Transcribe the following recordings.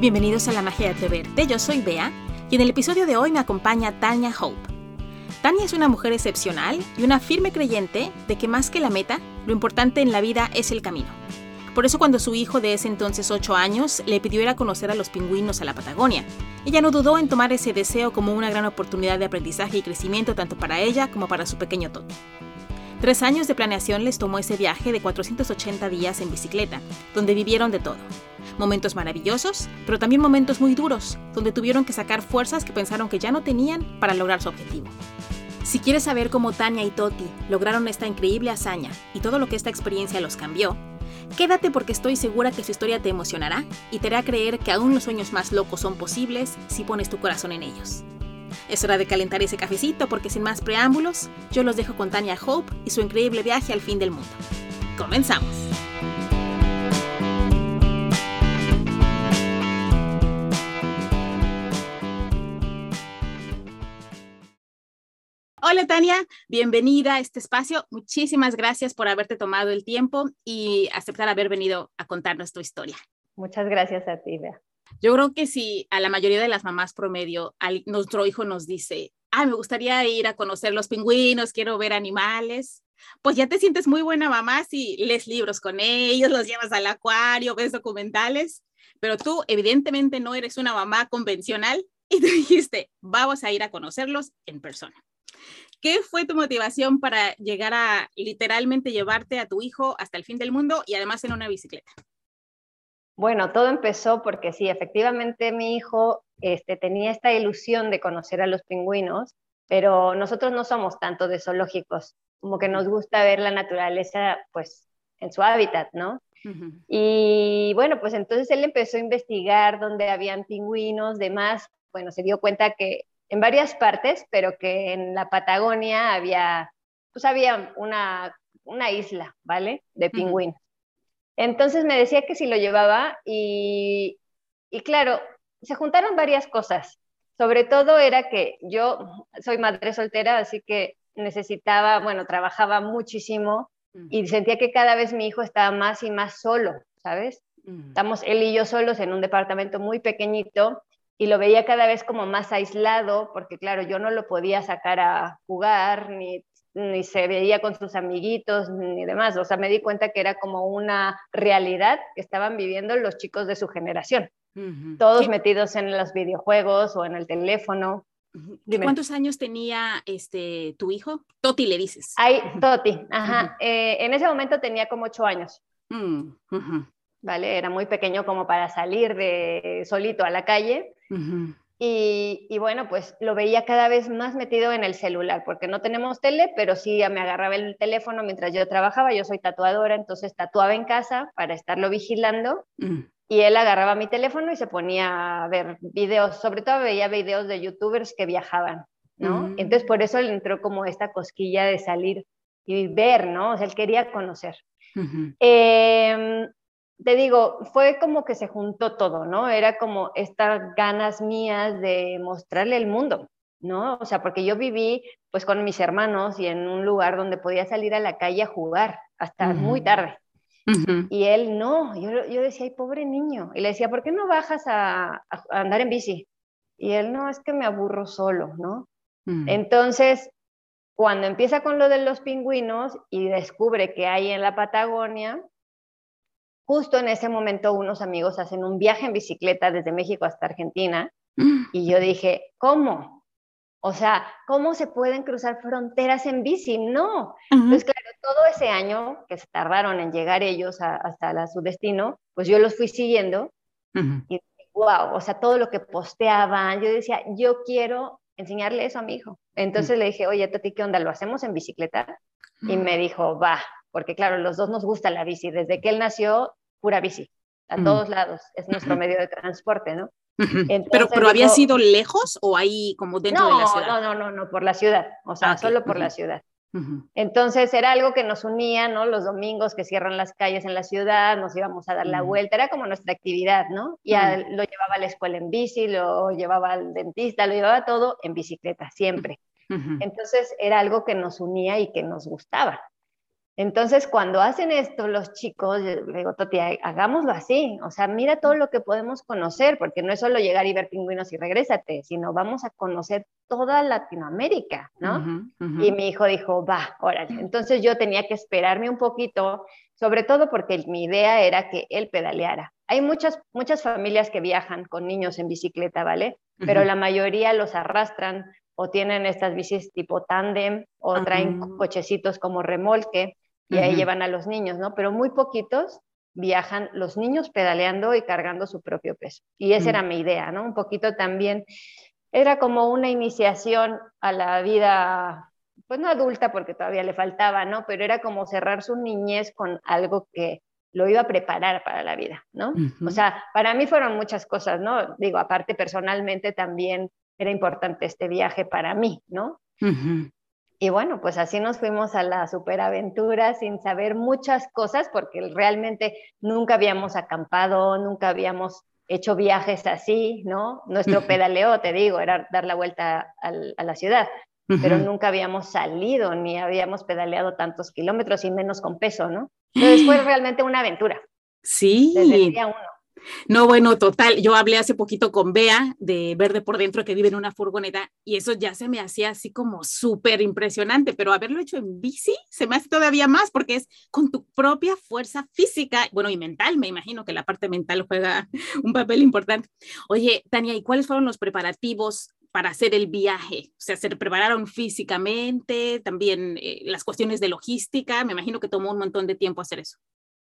Bienvenidos a la magia de atreverte, yo soy Bea y en el episodio de hoy me acompaña Tania Hope. Tania es una mujer excepcional y una firme creyente de que más que la meta, lo importante en la vida es el camino. Por eso cuando su hijo de ese entonces 8 años le pidió ir a conocer a los pingüinos a la Patagonia, ella no dudó en tomar ese deseo como una gran oportunidad de aprendizaje y crecimiento tanto para ella como para su pequeño Toti. Tres años de planeación les tomó ese viaje de 480 días en bicicleta, donde vivieron de todo Momentos maravillosos, pero también momentos muy duros, donde tuvieron que sacar fuerzas que pensaron que ya no tenían para lograr su objetivo. Si quieres saber cómo Tania y Toti lograron esta increíble hazaña y todo lo que esta experiencia los cambió, quédate porque estoy segura que su historia te emocionará y te hará creer que aún los sueños más locos son posibles si pones tu corazón en ellos. Es hora de calentar ese cafecito porque sin más preámbulos, yo los dejo con Tania Hope y su increíble viaje al fin del mundo. ¡Comenzamos! Hola Tania, bienvenida a este espacio. Muchísimas gracias por haberte tomado el tiempo y aceptar haber venido a contarnos tu historia. Muchas gracias a ti, Bea. Yo creo que si a la mayoría de las mamás promedio, nuestro hijo nos dice, ay, me gustaría ir a conocer los pingüinos, quiero ver animales, pues ya te sientes muy buena mamá si lees libros con ellos, los llevas al acuario, ves documentales, pero tú evidentemente no eres una mamá convencional y te dijiste, vamos a ir a conocerlos en persona. ¿Qué fue tu motivación para llegar a literalmente llevarte a tu hijo hasta el fin del mundo y además en una bicicleta? Bueno, todo empezó porque sí, efectivamente mi hijo este, tenía esta ilusión de conocer a los pingüinos, pero nosotros no somos tanto de zoológicos, como que nos gusta ver la naturaleza pues en su hábitat, ¿no? Y bueno, pues entonces él empezó a investigar dónde habían pingüinos, demás, bueno, se dio cuenta que en varias partes, pero que en la Patagonia había, pues había una, una isla, ¿vale? De pingüinos. Entonces me decía que si lo llevaba y, y claro, se juntaron varias cosas. Sobre todo era que yo soy madre soltera, así que necesitaba, bueno, trabajaba muchísimo y sentía que cada vez mi hijo estaba más y más solo, ¿sabes? Estamos él y yo solos en un departamento muy pequeñito y lo veía cada vez como más aislado, porque claro, yo no lo podía sacar a jugar, ni, ni se veía con sus amiguitos, ni demás. O sea, me di cuenta que era como una realidad que estaban viviendo los chicos de su generación, todos metidos en los videojuegos o en el teléfono. ¿De cuántos años tenía este tu hijo? Toti le dices. Ay, Toti, ajá. Eh, en ese momento tenía como ocho años. ¿Vale? Era muy pequeño como para salir de solito a la calle y, bueno, pues lo veía cada vez más metido en el celular, porque no tenemos tele, pero sí me agarraba el teléfono mientras yo trabajaba, yo soy tatuadora, entonces tatuaba en casa para estarlo vigilando. Mm. Y él agarraba mi teléfono y se ponía a ver videos, sobre todo veía videos de youtubers que viajaban, ¿no? Mm. Entonces por eso le entró como esta cosquilla de salir y ver, ¿no? O sea, él quería conocer te digo, fue como que se juntó todo, ¿no? Era como estas ganas mías de mostrarle el mundo, ¿no? O sea, porque yo viví pues con mis hermanos y en un lugar donde podía salir a la calle a jugar hasta muy tarde. Y él no, yo, yo, decía, ay, pobre niño. Y le decía, ¿por qué no bajas a, andar en bici? Y él, no, es que me aburro solo, ¿no? Mm. Entonces, cuando empieza con lo de los pingüinos y descubre que hay en la Patagonia, justo en ese momento unos amigos hacen un viaje en bicicleta desde México hasta Argentina mm. y yo dije, ¿cómo? O sea, ¿cómo se pueden cruzar fronteras en bici? No. Entonces, claro, todo ese año que se tardaron en llegar ellos hasta su destino, pues yo los fui siguiendo y wow, o sea, todo lo que posteaban, yo decía, yo quiero enseñarle eso a mi hijo. Entonces mm. le dije, oye, Tati, ¿qué onda? ¿Lo hacemos en bicicleta? Y mm. me dijo, va, porque claro, los dos nos gusta la bici. Desde que él nació, pura bici, a mm. todos lados, es nuestro medio de transporte, ¿no? pero, pero había sido lejos o ahí como dentro de la ciudad? No, no, no, no, por la ciudad, o sea, ah, solo por la ciudad. Entonces era algo que nos unía, ¿no? Los domingos que cierran las calles en la ciudad, nos íbamos a dar la vuelta, era como nuestra actividad, ¿no? Y lo llevaba a la escuela en bici, lo llevaba al dentista, lo llevaba todo en bicicleta, siempre. Entonces era algo que nos unía y que nos gustaba. Entonces, cuando hacen esto los chicos, le digo, Toti, hagámoslo así. O sea, mira todo lo que podemos conocer, porque no es solo llegar y ver pingüinos y regrésate, sino vamos a conocer toda Latinoamérica, ¿no? Y mi hijo dijo, va, órale. Entonces yo tenía que esperarme un poquito, sobre todo porque mi idea era que él pedaleara. Hay muchas, muchas familias que viajan con niños en bicicleta, ¿vale? Pero la mayoría los arrastran o tienen estas bicis tipo tándem o traen cochecitos como remolque y ahí llevan a los niños, ¿no? Pero muy poquitos viajan los niños pedaleando y cargando su propio peso. Y esa era mm. mi idea, ¿no? Un poquito también, era como una iniciación a la vida, pues no adulta porque todavía le faltaba, ¿no? Pero era como cerrar su niñez con algo que lo iba a preparar para la vida, ¿no? O sea, para mí fueron muchas cosas, ¿no? Digo, aparte personalmente también era importante este viaje para mí, ¿no? Y bueno, pues así nos fuimos a la superaventura sin saber muchas cosas porque realmente nunca habíamos acampado, nunca habíamos hecho viajes así, ¿no? Nuestro pedaleo, te digo, era dar la vuelta a la ciudad, pero nunca habíamos salido ni habíamos pedaleado tantos kilómetros y menos con peso, ¿no? Entonces fue realmente una aventura. Sí. Desde el día uno. No, bueno, total. Yo hablé hace poquito con Bea de Verde por Dentro, que vive en una furgoneta, y eso ya se me hacía así como súper impresionante, pero haberlo hecho en bici se me hace todavía más porque es con tu propia fuerza física, bueno, y mental, me imagino que la parte mental juega un papel importante. Oye, Tania, ¿y cuáles fueron los preparativos para hacer el viaje? O sea, ¿se prepararon físicamente? También eh, las cuestiones de logística, me imagino que tomó un montón de tiempo hacer eso.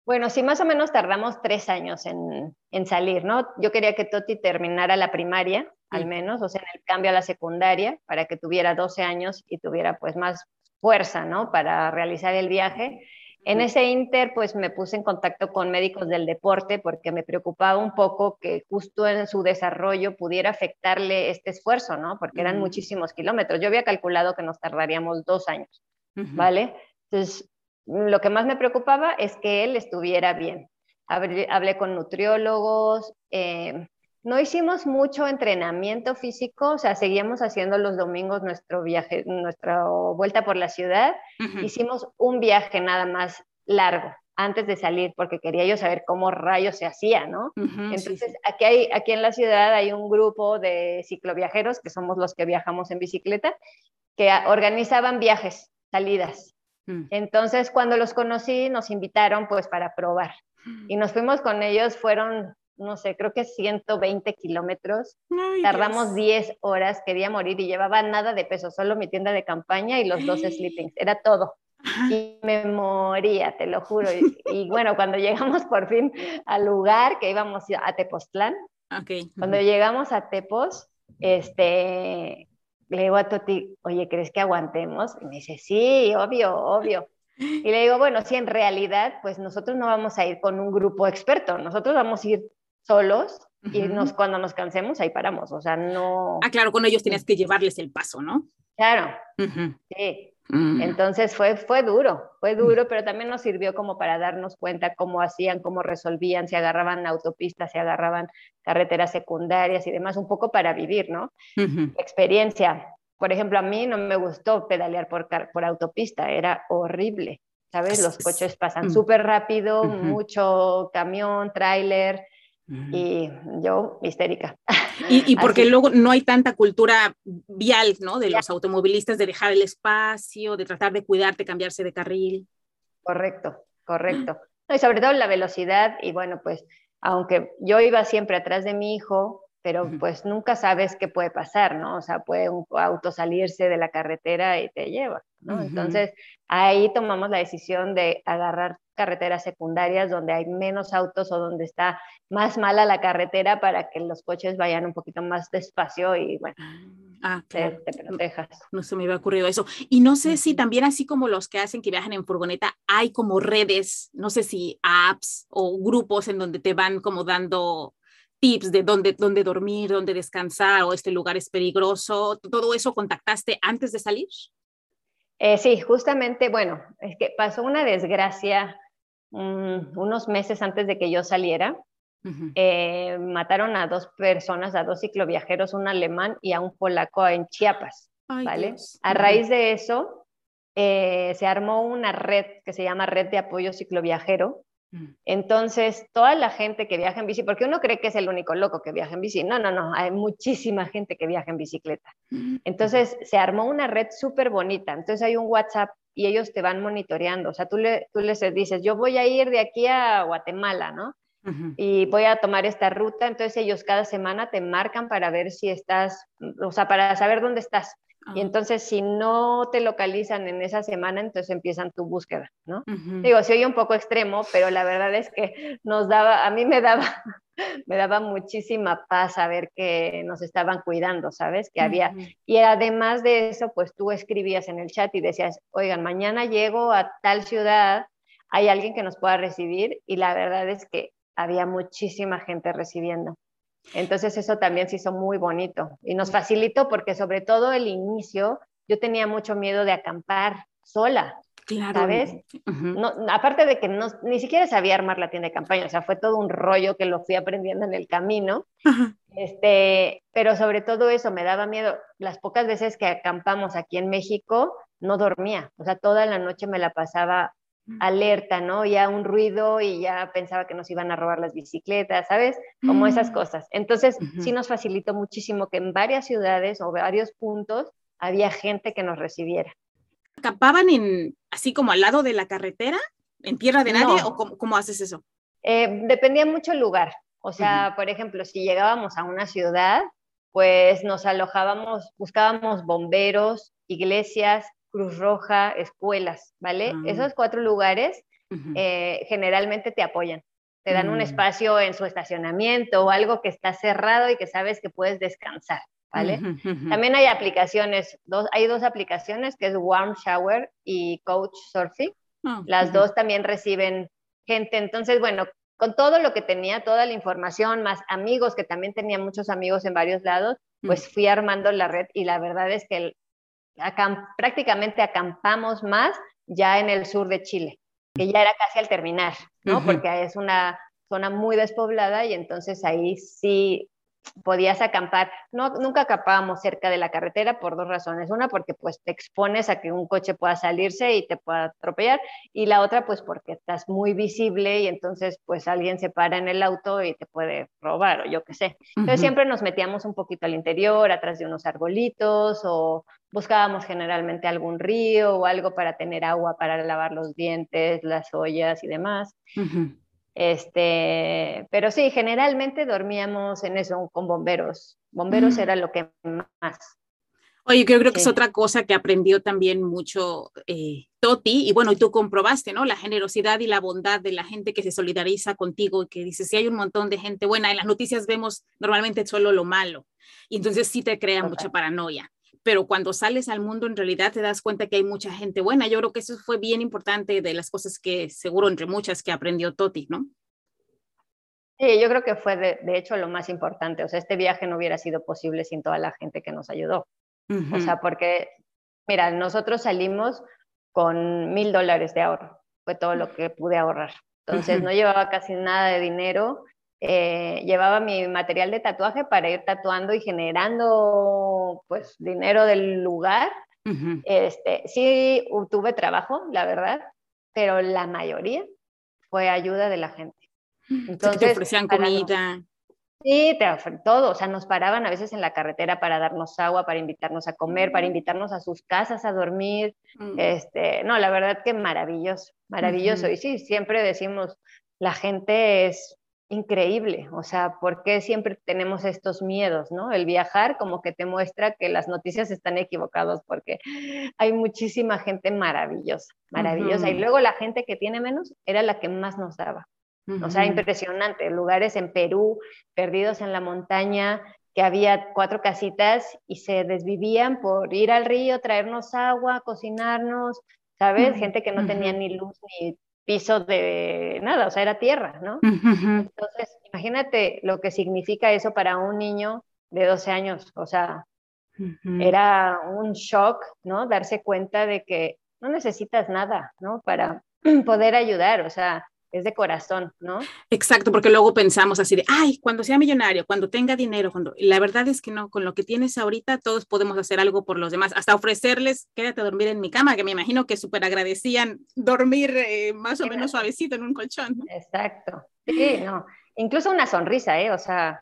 Bueno, sí, más o menos tardamos tres años en, salir, ¿no? Yo quería que Toti terminara la primaria, al menos, o sea, en el cambio a la secundaria, para que tuviera 12 años y tuviera pues más fuerza, ¿no? Para realizar el viaje. En ese inter, pues me puse en contacto con médicos del deporte porque me preocupaba un poco que justo en su desarrollo pudiera afectarle este esfuerzo, ¿no? Porque eran muchísimos kilómetros. Yo había calculado que nos tardaríamos dos años, ¿vale? Entonces, lo que más me preocupaba es que él estuviera bien. Hablé, con nutriólogos, eh, no hicimos mucho entrenamiento físico, o sea, seguíamos haciendo los domingos nuestro viaje, nuestra vuelta por la ciudad. Hicimos un viaje nada más largo antes de salir, porque quería yo saber cómo rayos se hacía, ¿no? Entonces, Aquí, hay, aquí en la ciudad hay un grupo de cicloviajeros, que somos los que viajamos en bicicleta, que organizaban viajes, salidas. Mm. Entonces, cuando los conocí, nos invitaron pues para probar. Y nos fuimos con ellos, fueron, no sé, creo que 120 kilómetros. Tardamos 10 horas, quería morir y llevaba nada de peso, solo mi tienda de campaña y los dos sleepings, era todo. Y me moría, te lo juro. Y, bueno, cuando llegamos por fin al lugar que íbamos a Tepoztlán, cuando llegamos a Tepos, este, le digo a Toti, oye, ¿crees que aguantemos? Y me dice, sí, obvio, obvio. Y le digo, bueno, sí, en realidad, pues nosotros no vamos a ir con un grupo experto, nosotros vamos a ir solos y nos, cuando nos cansemos, ahí paramos, o sea, no... Ah, claro, con ellos tenías que llevarles el paso, ¿no? Claro, sí. Mm. Entonces fue, fue duro, fue duro, pero también nos sirvió como para darnos cuenta cómo hacían, cómo resolvían, si agarraban autopistas, si agarraban carreteras secundarias y demás, un poco para vivir, ¿no? Experiencia. Por ejemplo, a mí no me gustó pedalear por, por autopista, era horrible, ¿sabes? Los coches pasan mm. súper rápido, mucho camión, tráiler, y yo histérica. Y, porque luego no hay tanta cultura vial, ¿no? De los automovilistas de dejar el espacio, de tratar de cuidarte, cambiarse de carril. Correcto, correcto. y sobre todo la velocidad y bueno, pues aunque yo iba siempre atrás de mi hijo, pero pues nunca sabes qué puede pasar, ¿no? O sea, puede un auto salirse de la carretera y te lleva, ¿no? Entonces, ahí tomamos la decisión de agarrar carreteras secundarias donde hay menos autos o donde está más mala la carretera para que los coches vayan un poquito más despacio y bueno. Ah, te, protejas. No, se me había ocurrido eso. Y no sé si también así como los que hacen que viajan en furgoneta, hay como redes, no sé si apps o grupos en donde te van como dando tips de dónde, dónde dormir, dónde descansar o este lugar es peligroso. ¿Todo eso contactaste antes de salir? Eh, sí, justamente, bueno, es que pasó una desgracia Mm, unos meses antes de que yo saliera, eh, mataron a dos personas, a dos cicloviajeros, un alemán y a un polaco en Chiapas, ¿vale? A raíz de eso, eh, se armó una red que se llama Red de Apoyo Cicloviajero. Mm. Entonces, toda la gente que viaja en bici, porque uno cree que es el único loco que viaja en bici, no, no, no, hay muchísima gente que viaja en bicicleta. Mm. Entonces, se armó una red súper bonita. Entonces, hay un WhatsApp y ellos te van monitoreando. O sea, tú, le, tú les dices, yo voy a ir de aquí a Guatemala, ¿no? Y voy a tomar esta ruta, entonces ellos cada semana te marcan para ver si estás, o sea, para saber dónde estás. Y ah. entonces si no te localizan en esa semana, entonces empiezan tu búsqueda, ¿no? Digo, se oye un poco extremo, pero la verdad es que nos daba, a mí me daba, me daba muchísima paz saber que nos estaban cuidando, ¿sabes? Que había. Y además de eso, pues tú escribías en el chat y decías, oigan, mañana llego a tal ciudad, hay alguien que nos pueda recibir y la verdad es que había muchísima gente recibiendo. Entonces eso también se hizo muy bonito y nos facilitó porque sobre todo el inicio yo tenía mucho miedo de acampar sola. Claro. ¿Sabes? no, aparte de que no, ni siquiera sabía armar la tienda de campaña, o sea, fue todo un rollo que lo fui aprendiendo en el camino. Este, pero sobre todo eso me daba miedo. Las pocas veces que acampamos aquí en México, no dormía, o sea, toda la noche me la pasaba alerta, ¿no? Ya un ruido y ya pensaba que nos iban a robar las bicicletas, ¿sabes? Como esas mm. cosas. Entonces, sí nos facilitó muchísimo que en varias ciudades o varios puntos había gente que nos recibiera. ¿Acampaban en, así como al lado de la carretera, en tierra de nadie, o cómo, haces eso? Eh, dependía mucho el lugar. O sea, por ejemplo, si llegábamos a una ciudad, pues nos alojábamos, buscábamos bomberos, iglesias, Cruz Roja, escuelas, ¿vale? Ah. Esos cuatro lugares eh, generalmente te apoyan. Te dan un mm. espacio en su estacionamiento o algo que está cerrado y que sabes que puedes descansar, ¿vale? También hay aplicaciones, dos, hay dos aplicaciones que es Warm Shower y Coach Surfing. Ah, Las dos también reciben gente. Entonces, bueno, con todo lo que tenía, toda la información, más amigos, que también tenía muchos amigos en varios lados, pues mm. fui armando la red y la verdad es que prácticamente acampamos más ya en el sur de Chile, que ya era casi al terminar, ¿no? Porque es una zona muy despoblada y entonces ahí sí podías acampar. No, nunca acampábamos cerca de la carretera por dos razones. Una, porque pues te expones a que un coche pueda salirse y te pueda atropellar. Y la otra, pues porque estás muy visible y entonces pues alguien se para en el auto y te puede robar o yo qué sé. Entonces siempre nos metíamos un poquito al interior, atrás de unos arbolitos o buscábamos generalmente algún río o algo para tener agua para lavar los dientes, las ollas y demás. Este, pero sí, generalmente dormíamos en eso con bomberos. Bomberos mm. era lo que más. Oye, yo creo que es otra cosa que aprendió también mucho eh, Toti, y bueno, y tú comprobaste, ¿no? La generosidad y la bondad de la gente que se solidariza contigo y que dice, si hay un montón de gente buena, en las noticias vemos normalmente solo lo malo, y entonces sí te crea mucha paranoia pero cuando sales al mundo en realidad te das cuenta que hay mucha gente buena. Yo creo que eso fue bien importante de las cosas que seguro entre muchas que aprendió Toti, ¿no? Sí, yo creo que fue de, hecho lo más importante. O sea, este viaje no hubiera sido posible sin toda la gente que nos ayudó. O sea, porque, mira, nosotros salimos con mil dólares de ahorro. Fue todo lo que pude ahorrar. Entonces, no llevaba casi nada de dinero eh, llevaba mi material de tatuaje para ir tatuando y generando pues dinero del lugar. este, sí tuve trabajo, la verdad, pero la mayoría fue ayuda de la gente. Entonces, te ofrecían comida. Sí, te ofrecían todo, o sea, nos paraban a veces en la carretera para darnos agua, para invitarnos a comer, para invitarnos a sus casas a dormir. Mm. Este, no, la verdad que maravilloso, maravilloso. Y sí, siempre decimos, la gente es increíble, o sea, ¿por qué siempre tenemos estos miedos, no? El viajar como que te muestra que las noticias están equivocadas porque hay muchísima gente maravillosa, maravillosa, y luego la gente que tiene menos era la que más nos daba. O sea, impresionante, lugares en Perú, perdidos en la montaña, que había cuatro casitas y se desvivían por ir al río, traernos agua, cocinarnos, ¿sabes? Gente que no tenía ni luz ni piso de nada, o sea, era tierra, ¿no? Entonces, imagínate lo que significa eso para un niño de 12 años, o sea, era un shock, ¿no? Darse cuenta de que no necesitas nada, ¿no? Para poder ayudar, o sea, es de corazón, ¿no? Exacto, porque luego pensamos así de, ay, cuando sea millonario, cuando tenga dinero, cuando la verdad es que no, con lo que tienes ahorita todos podemos hacer algo por los demás, hasta ofrecerles, quédate a dormir en mi cama, que me imagino que súper agradecían dormir eh, más o menos suavecito en un colchón. Exacto, sí, no, incluso una sonrisa, ¿eh? O sea,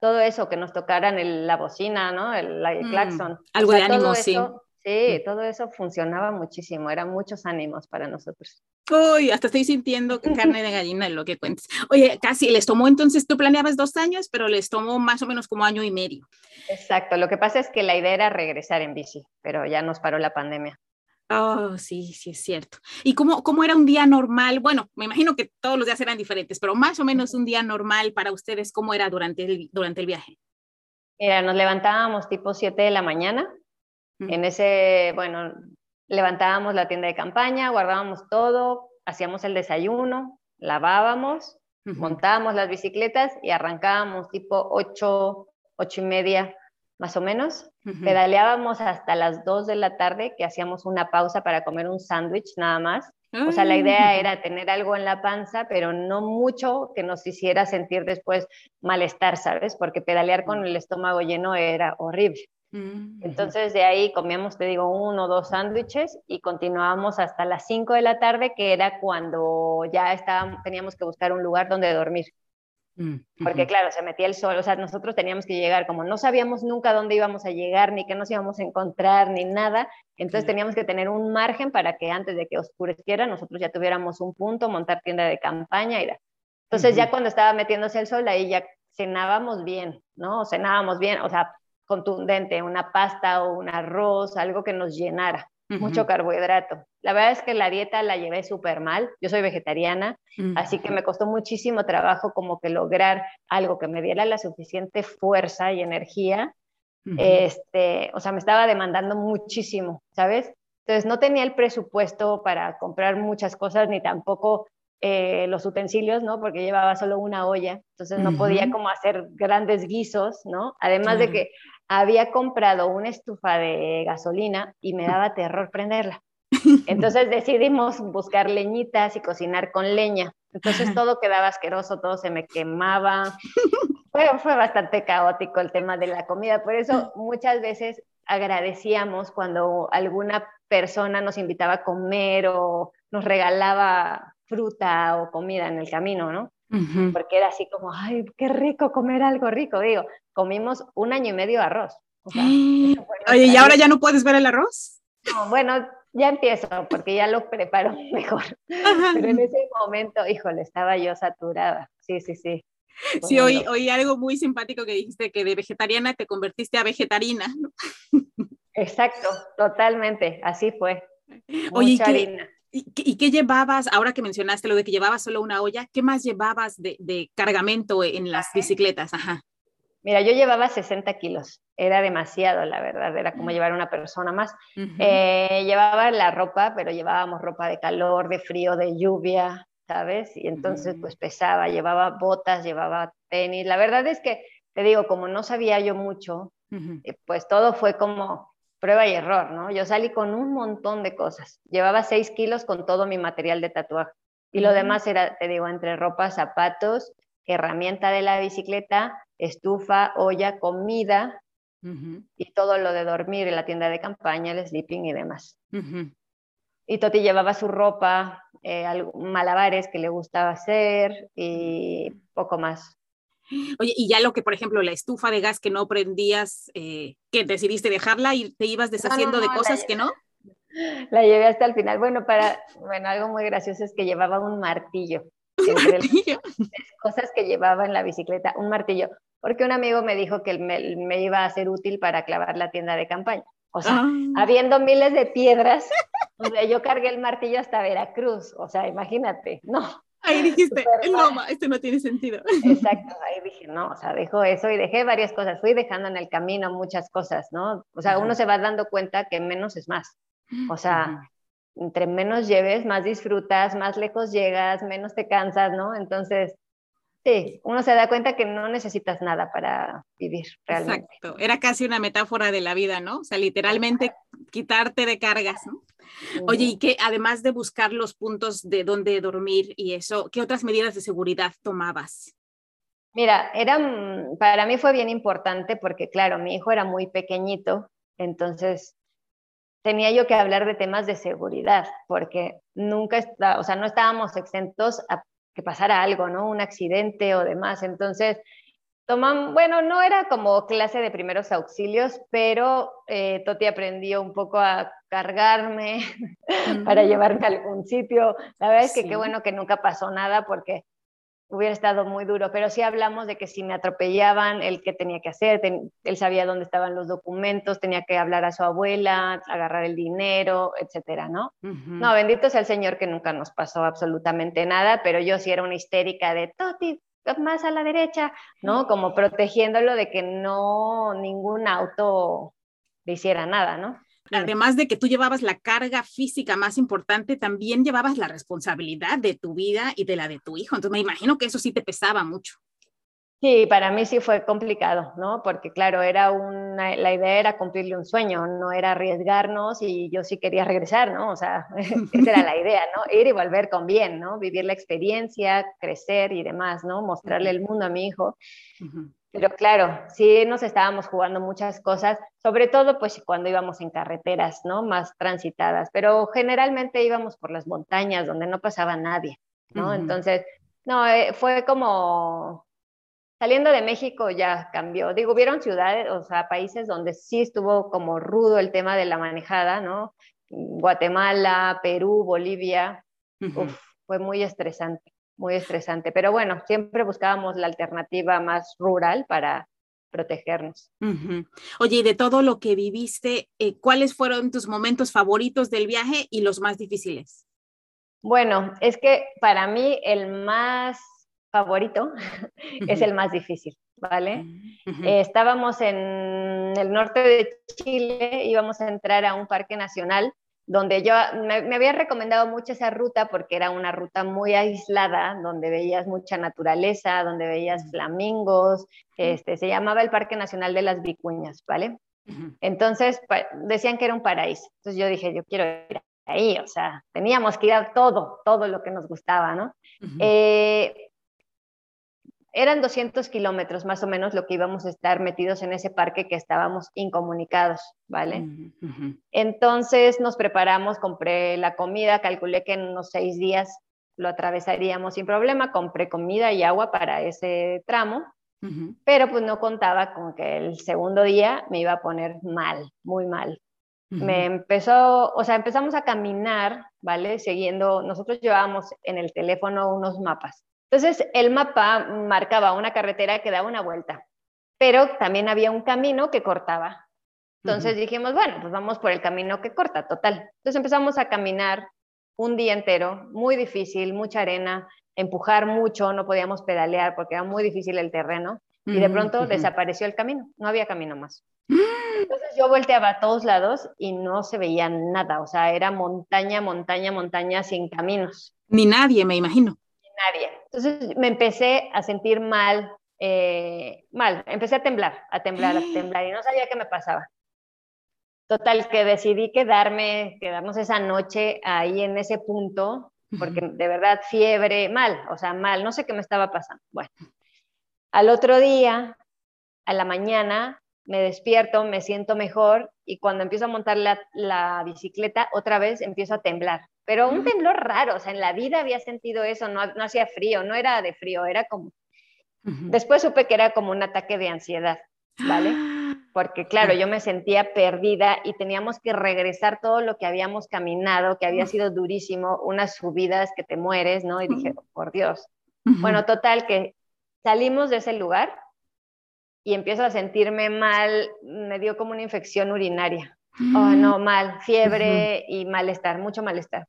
todo eso, que nos tocaran la bocina, ¿no? El, mm, claxon. algo de ánimo, sí. Sí, todo eso funcionaba muchísimo, eran muchos ánimos para nosotros. Uy, hasta estoy sintiendo carne de gallina en lo que cuentes. Oye, casi les tomó entonces, tú planeabas dos años, pero les tomó más o menos como año y medio. Exacto, lo que pasa es que la idea era regresar en bici, pero ya nos paró la pandemia. Oh, sí, sí, es cierto. ¿Y cómo, cómo era un día normal? Bueno, me imagino que todos los días eran diferentes, pero más o menos un día normal para ustedes, ¿cómo era durante el, durante el viaje? Mira, nos levantábamos tipo 7 de la mañana, en ese, bueno, levantábamos la tienda de campaña, guardábamos todo, hacíamos el desayuno, lavábamos, montábamos las bicicletas y arrancábamos tipo 8, 8 y media más o menos. Pedaleábamos hasta las 2 de la tarde, que hacíamos una pausa para comer un sándwich nada más. O sea, la idea ah. era tener algo en la panza, pero no mucho que nos hiciera sentir después malestar, ¿sabes? Porque pedalear con el estómago lleno era horrible. Mm, Entonces de ahí comíamos, te digo, uno o dos sándwiches y continuábamos hasta las 5 de la tarde, que era cuando ya estábamos, teníamos que buscar un lugar donde dormir. Mm, Porque claro, se metía el sol, o sea, nosotros teníamos que llegar, como no sabíamos nunca dónde íbamos a llegar, ni qué nos íbamos a encontrar, ni nada, entonces teníamos que tener un margen para que antes de que oscureciera nosotros ya tuviéramos un punto, montar tienda de campaña y Entonces ya cuando estaba metiéndose el sol, ahí ya cenábamos bien, ¿no? Cenábamos bien, o sea, contundente, una pasta o un arroz, algo que nos llenara, mucho carbohidrato. La verdad es que la dieta la llevé súper mal, yo soy vegetariana, así que me costó muchísimo trabajo como que lograr algo que me diera la suficiente fuerza y energía. este, o sea, me estaba demandando muchísimo, ¿sabes? Entonces no tenía el presupuesto para comprar muchas cosas ni tampoco eh, los utensilios, ¿no? Porque llevaba solo una olla, entonces no podía como hacer grandes guisos, ¿no? Además de que había comprado una estufa de gasolina y me daba terror prenderla. Entonces decidimos buscar leñitas y cocinar con leña. Entonces todo quedaba asqueroso, todo se me quemaba. Fue, fue bastante caótico el tema de la comida. Por eso muchas veces agradecíamos cuando alguna persona nos invitaba a comer o nos regalaba fruta o comida en el camino, ¿no? Porque era así como, ay, qué rico comer algo rico. Digo, comimos un año y medio arroz. Oye, ¿y ahora ya no puedes ver el arroz? No, bueno, ya empiezo porque ya lo preparo mejor. Pero en ese momento, híjole, estaba yo saturada. Sí, sí, sí. Sí, oí, oí, algo muy simpático que dijiste que de vegetariana te convertiste a vegetarina. Exacto, totalmente, así fue. Oye, Mucha harina. ¿Y qué, llevabas, ahora que mencionaste lo de que llevabas solo una olla, qué más llevabas de, cargamento en las bicicletas? Ajá. Mira, yo llevaba 60 kilos, era demasiado, la verdad, era como mm. llevar una persona más. Eh, llevaba la ropa, pero llevábamos ropa de calor, de frío, de lluvia, ¿sabes? Y entonces pues pesaba, llevaba botas, llevaba tenis. La verdad es que, te digo, como no sabía yo mucho, eh, pues todo fue como prueba y error, ¿no? Yo salí con un montón de cosas. Llevaba seis kilos con todo mi material de tatuaje. Y lo demás era, te digo, entre ropa, zapatos, herramienta de la bicicleta, estufa, olla, comida y todo lo de dormir en la tienda de campaña, el sleeping y demás. Y Toti llevaba su ropa, eh, malabares que le gustaba hacer y poco más. Oye, y ya lo que, por ejemplo, la estufa de gas que no prendías, eh, que decidiste dejarla y te ibas deshaciendo de cosas que no. La llevé hasta el final. Bueno, para, bueno, algo muy gracioso es que llevaba un martillo. ¿Un martillo? cosas que llevaba en la bicicleta, un martillo, porque un amigo me dijo que me, me iba a ser útil para clavar la tienda de campaña. O sea, ah. habiendo miles de piedras, yo cargué el martillo hasta Veracruz, o sea, imagínate, no. Ahí dijiste, no, esto no tiene sentido. Exacto, ahí dije, no, o sea, dejo eso y dejé varias cosas, fui dejando en el camino muchas cosas, ¿no? O sea, uno se va dando cuenta que menos es más. O sea, entre menos lleves, más disfrutas, más lejos llegas, menos te cansas, ¿no? Entonces, Sí, uno se da cuenta que no necesitas nada para vivir realmente. Exacto, era casi una metáfora de la vida, ¿no? O sea, literalmente quitarte de cargas, ¿no? Oye, y que además de buscar los puntos de dónde dormir y eso, ¿qué otras medidas de seguridad tomabas? Mira, era, para mí fue bien importante porque, claro, mi hijo era muy pequeñito, entonces tenía yo que hablar de temas de seguridad, porque nunca, está, o sea, no estábamos exentos a que pasara algo, ¿no? Un accidente o demás. Entonces, toman, bueno, no era como clase de primeros auxilios, pero eh, Toti aprendió un poco a cargarme para llevarme a algún sitio. La verdad es que qué bueno que nunca pasó nada porque hubiera estado muy duro, pero sí hablamos de que si me atropellaban, él qué tenía que hacer, él sabía dónde estaban los documentos, tenía que hablar a su abuela, agarrar el dinero, etcétera, ¿no? No, bendito sea el Señor que nunca nos pasó absolutamente nada, pero yo sí era una histérica de Toti, más a la derecha, ¿no? Como protegiéndolo de que no ningún auto le hiciera nada, ¿no? Además de que tú llevabas la carga física más importante, también llevabas la responsabilidad de tu vida y de la de tu hijo. Entonces me imagino que eso sí te pesaba mucho. Sí, para mí sí fue complicado, ¿no? Porque claro, era una, la idea era cumplirle un sueño, no era arriesgarnos y yo sí quería regresar, ¿no? O sea, esa era la idea, ¿no? Ir y volver con bien, ¿no? Vivir la experiencia, crecer y demás, ¿no? Mostrarle el mundo a mi hijo. Pero claro, sí nos estábamos jugando muchas cosas, sobre todo pues cuando íbamos en carreteras, ¿no? Más transitadas, pero generalmente íbamos por las montañas donde no pasaba nadie, ¿no? Entonces, no, eh, fue como saliendo de México ya cambió. Digo, hubieron ciudades, o sea, países donde sí estuvo como rudo el tema de la manejada, ¿no? Guatemala, Perú, Bolivia, fue muy estresante muy estresante. Pero bueno, siempre buscábamos la alternativa más rural para protegernos. Oye, y de todo lo que viviste, eh, ¿cuáles fueron tus momentos favoritos del viaje y los más difíciles? Bueno, es que para mí el más favorito es el más difícil, ¿vale? Eh, estábamos en el norte de Chile, íbamos a entrar a un parque nacional donde yo me, había recomendado mucho esa ruta porque era una ruta muy aislada, donde veías mucha naturaleza, donde veías flamingos, este, se llamaba el Parque Nacional de las Vicuñas, ¿vale? Entonces decían que era un paraíso. Entonces yo dije, yo quiero ir ahí, o sea, teníamos que ir a todo, todo lo que nos gustaba, ¿no? Eran 200 kilómetros más o menos lo que íbamos a estar metidos en ese parque que estábamos incomunicados, ¿vale? Entonces nos preparamos, compré la comida, calculé que en unos seis días lo atravesaríamos sin problema, compré comida y agua para ese tramo, pero pues no contaba con que el segundo día me iba a poner mal, muy mal. Me empezó, o sea, empezamos a caminar, ¿vale? Siguiendo, nosotros llevábamos en el teléfono unos mapas entonces, el mapa marcaba una carretera que daba una vuelta, pero también había un camino que cortaba. Entonces dijimos, bueno, pues vamos por el camino que corta, total. Entonces empezamos a caminar un día entero, muy difícil, mucha arena, empujar mucho, no podíamos pedalear porque era muy difícil el terreno. Y de pronto desapareció el camino, no había camino más. Entonces yo volteaba a todos lados y no se veía nada, o sea, era montaña, montaña, montaña sin caminos. Ni nadie, me imagino nadie. Entonces me empecé a sentir mal, eh, mal, empecé a temblar, a temblar, a temblar y no sabía qué me pasaba. Total, que decidí quedarme, quedarnos esa noche ahí en ese punto, porque de verdad fiebre, mal, o sea, mal, no sé qué me estaba pasando. Bueno, al otro día, a la mañana, me despierto, me siento mejor y cuando empiezo a montar la, la bicicleta, otra vez empiezo a temblar pero un temblor raro, o sea, en la vida había sentido eso, no, no hacía frío, no era de frío, era como... Después supe que era como un ataque de ansiedad, ¿vale? Porque claro, yo me sentía perdida y teníamos que regresar todo lo que habíamos caminado, que había sido durísimo, unas subidas que te mueres, ¿no? Y dije, oh, por Dios. Bueno, total, que salimos de ese lugar y empiezo a sentirme mal, me dio como una infección urinaria. Oh, no, mal, fiebre y malestar, mucho malestar.